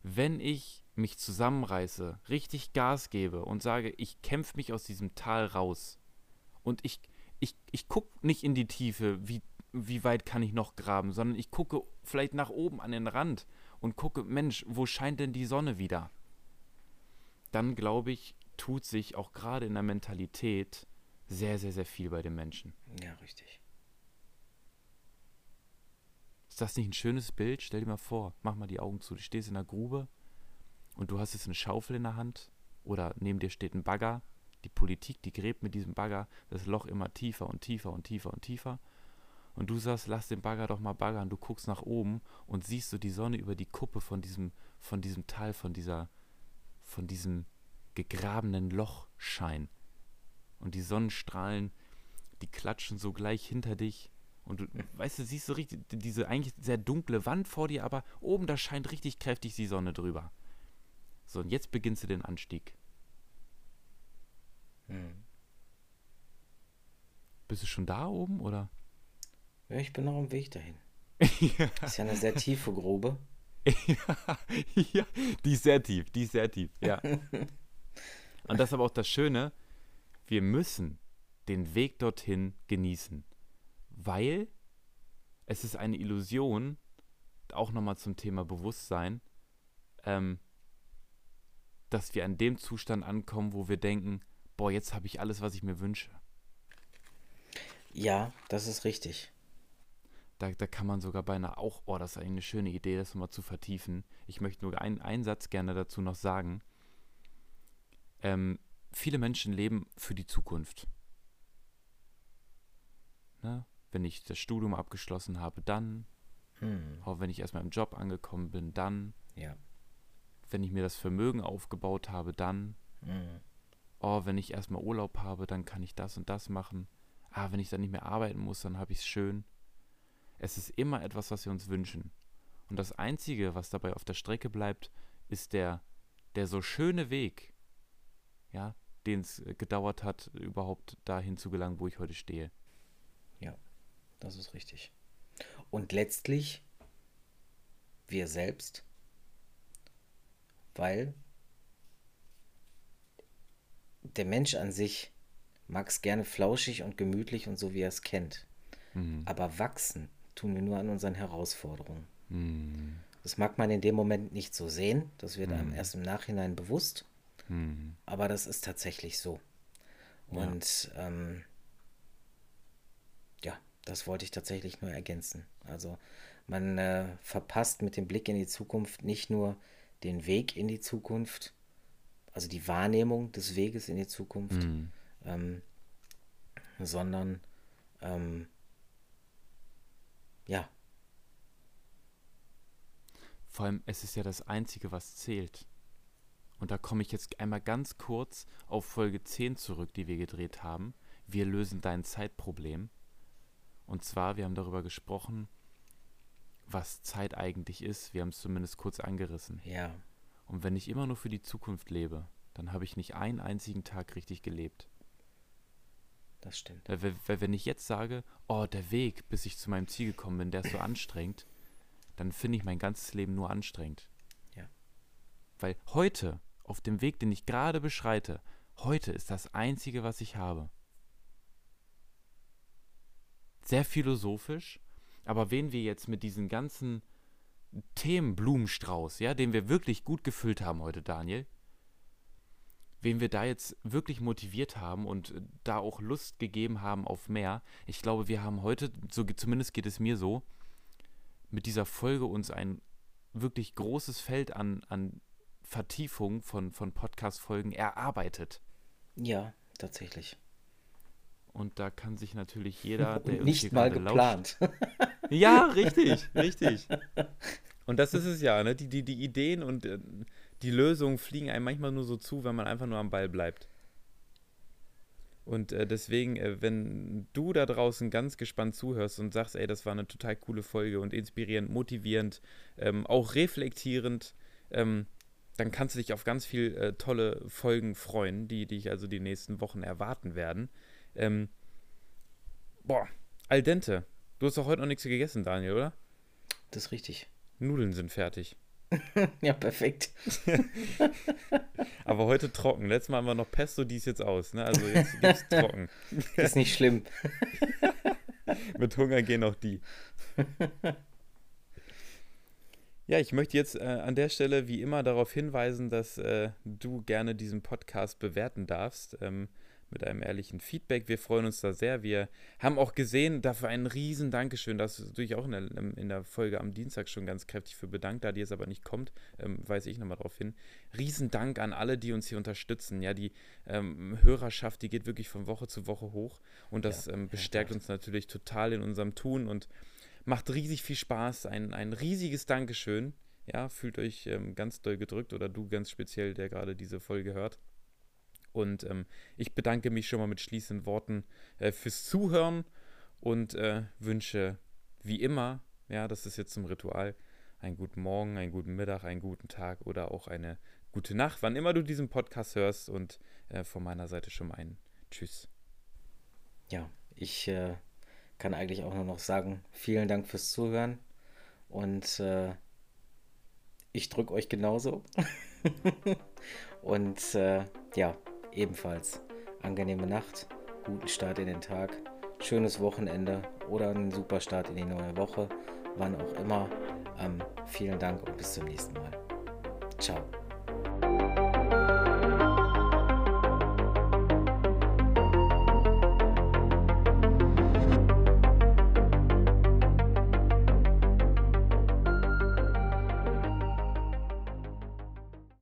wenn ich mich zusammenreiße, richtig Gas gebe und sage, ich kämpfe mich aus diesem Tal raus und ich, ich, ich gucke nicht in die Tiefe, wie, wie weit kann ich noch graben, sondern ich gucke vielleicht nach oben an den Rand und gucke, Mensch, wo scheint denn die Sonne wieder? Dann glaube ich, tut sich auch gerade in der Mentalität sehr, sehr, sehr viel bei den Menschen. Ja, richtig. Ist das nicht ein schönes Bild? Stell dir mal vor, mach mal die Augen zu. Du stehst in der Grube und du hast jetzt eine Schaufel in der Hand oder neben dir steht ein Bagger. Die Politik, die gräbt mit diesem Bagger das Loch immer tiefer und tiefer und tiefer und tiefer. Und du sagst, lass den Bagger doch mal baggern. Du guckst nach oben und siehst so die Sonne über die Kuppe von diesem, von diesem Teil, von dieser, von diesem gegrabenen Loch scheinen. Und die Sonnenstrahlen, die klatschen so gleich hinter dich und du, weißt du, siehst so richtig diese eigentlich sehr dunkle Wand vor dir, aber oben da scheint richtig kräftig die Sonne drüber. So, und jetzt beginnst du den Anstieg. Hm. Bist du schon da oben, oder? Ja, ich bin noch am Weg dahin. *laughs* ja. Das ist ja eine sehr tiefe Grube. *laughs* ja, ja, die ist sehr tief, die ist sehr tief, ja. *laughs* und das ist aber auch das Schöne, wir müssen den Weg dorthin genießen weil es ist eine Illusion, auch nochmal zum Thema Bewusstsein, ähm, dass wir an dem Zustand ankommen, wo wir denken, boah, jetzt habe ich alles, was ich mir wünsche. Ja, das ist richtig. Da, da kann man sogar beinahe auch, oh, das ist eigentlich eine schöne Idee, das nochmal zu vertiefen. Ich möchte nur einen, einen Satz gerne dazu noch sagen. Ähm, viele Menschen leben für die Zukunft. Ne? wenn ich das Studium abgeschlossen habe, dann. Hm. Auch wenn ich erstmal im Job angekommen bin, dann. Ja. Wenn ich mir das Vermögen aufgebaut habe, dann. Hm. Oh, wenn ich erstmal Urlaub habe, dann kann ich das und das machen. Ah, wenn ich dann nicht mehr arbeiten muss, dann habe ich es schön. Es ist immer etwas, was wir uns wünschen. Und das Einzige, was dabei auf der Strecke bleibt, ist der, der so schöne Weg, ja, den es gedauert hat, überhaupt dahin zu gelangen, wo ich heute stehe. Ja. Das ist richtig. Und letztlich wir selbst, weil der Mensch an sich mag es gerne flauschig und gemütlich und so, wie er es kennt. Mhm. Aber wachsen tun wir nur an unseren Herausforderungen. Mhm. Das mag man in dem Moment nicht so sehen, das wird einem mhm. erst im Nachhinein bewusst, mhm. aber das ist tatsächlich so. Und ja. Ähm, ja, das wollte ich tatsächlich nur ergänzen. Also man äh, verpasst mit dem Blick in die Zukunft nicht nur den Weg in die Zukunft, also die Wahrnehmung des Weges in die Zukunft, mhm. ähm, sondern ähm, ja. Vor allem, es ist ja das Einzige, was zählt. Und da komme ich jetzt einmal ganz kurz auf Folge 10 zurück, die wir gedreht haben. Wir lösen dein Zeitproblem. Und zwar, wir haben darüber gesprochen, was Zeit eigentlich ist. Wir haben es zumindest kurz angerissen. Ja. Und wenn ich immer nur für die Zukunft lebe, dann habe ich nicht einen einzigen Tag richtig gelebt. Das stimmt. Weil, weil wenn ich jetzt sage, oh, der Weg, bis ich zu meinem Ziel gekommen bin, der ist so *coughs* anstrengend, dann finde ich mein ganzes Leben nur anstrengend. Ja. Weil heute, auf dem Weg, den ich gerade beschreite, heute ist das Einzige, was ich habe sehr philosophisch, aber wen wir jetzt mit diesen ganzen Themen Blumenstrauß, ja, den wir wirklich gut gefüllt haben heute, Daniel, wen wir da jetzt wirklich motiviert haben und da auch Lust gegeben haben auf mehr. Ich glaube, wir haben heute, so zumindest geht es mir so, mit dieser Folge uns ein wirklich großes Feld an, an Vertiefung von, von Podcast-Folgen erarbeitet. Ja, tatsächlich. Und da kann sich natürlich jeder, *laughs* der nicht mal geplant. Lauscht, ja, richtig, richtig. Und das ist es ja, ne? Die, die, die Ideen und äh, die Lösungen fliegen einem manchmal nur so zu, wenn man einfach nur am Ball bleibt. Und äh, deswegen, äh, wenn du da draußen ganz gespannt zuhörst und sagst, ey, das war eine total coole Folge und inspirierend, motivierend, ähm, auch reflektierend, ähm, dann kannst du dich auf ganz viel äh, tolle Folgen freuen, die dich also die nächsten Wochen erwarten werden. Ähm, boah, al dente. Du hast doch heute noch nichts gegessen, Daniel, oder? Das ist richtig. Nudeln sind fertig. *laughs* ja, perfekt. *laughs* Aber heute trocken. Letztes Mal haben wir noch Pesto, die ist jetzt aus. Ne? Also jetzt gibt's trocken. *laughs* ist nicht schlimm. Mit Hunger gehen auch die. Ja, ich möchte jetzt äh, an der Stelle wie immer darauf hinweisen, dass äh, du gerne diesen Podcast bewerten darfst. Ähm, mit einem ehrlichen Feedback. Wir freuen uns da sehr. Wir haben auch gesehen, dafür ein riesen Dankeschön, dass du dich auch in der, in der Folge am Dienstag schon ganz kräftig für bedankt, da die jetzt aber nicht kommt, ähm, weise ich nochmal darauf hin. Riesen Dank an alle, die uns hier unterstützen. Ja, die ähm, Hörerschaft, die geht wirklich von Woche zu Woche hoch und das ja, ähm, bestärkt uns natürlich total in unserem Tun und macht riesig viel Spaß. Ein, ein riesiges Dankeschön. Ja, fühlt euch ähm, ganz doll gedrückt oder du ganz speziell, der gerade diese Folge hört. Und ähm, ich bedanke mich schon mal mit schließenden Worten äh, fürs Zuhören und äh, wünsche wie immer, ja, das ist jetzt zum Ritual, einen guten Morgen, einen guten Mittag, einen guten Tag oder auch eine gute Nacht, wann immer du diesen Podcast hörst. Und äh, von meiner Seite schon mal ein Tschüss. Ja, ich äh, kann eigentlich auch nur noch sagen, vielen Dank fürs Zuhören und äh, ich drücke euch genauso. *laughs* und äh, ja, ebenfalls angenehme Nacht, guten Start in den Tag, schönes Wochenende oder einen super Start in die neue Woche, wann auch immer. Ähm, vielen Dank und bis zum nächsten Mal. Ciao.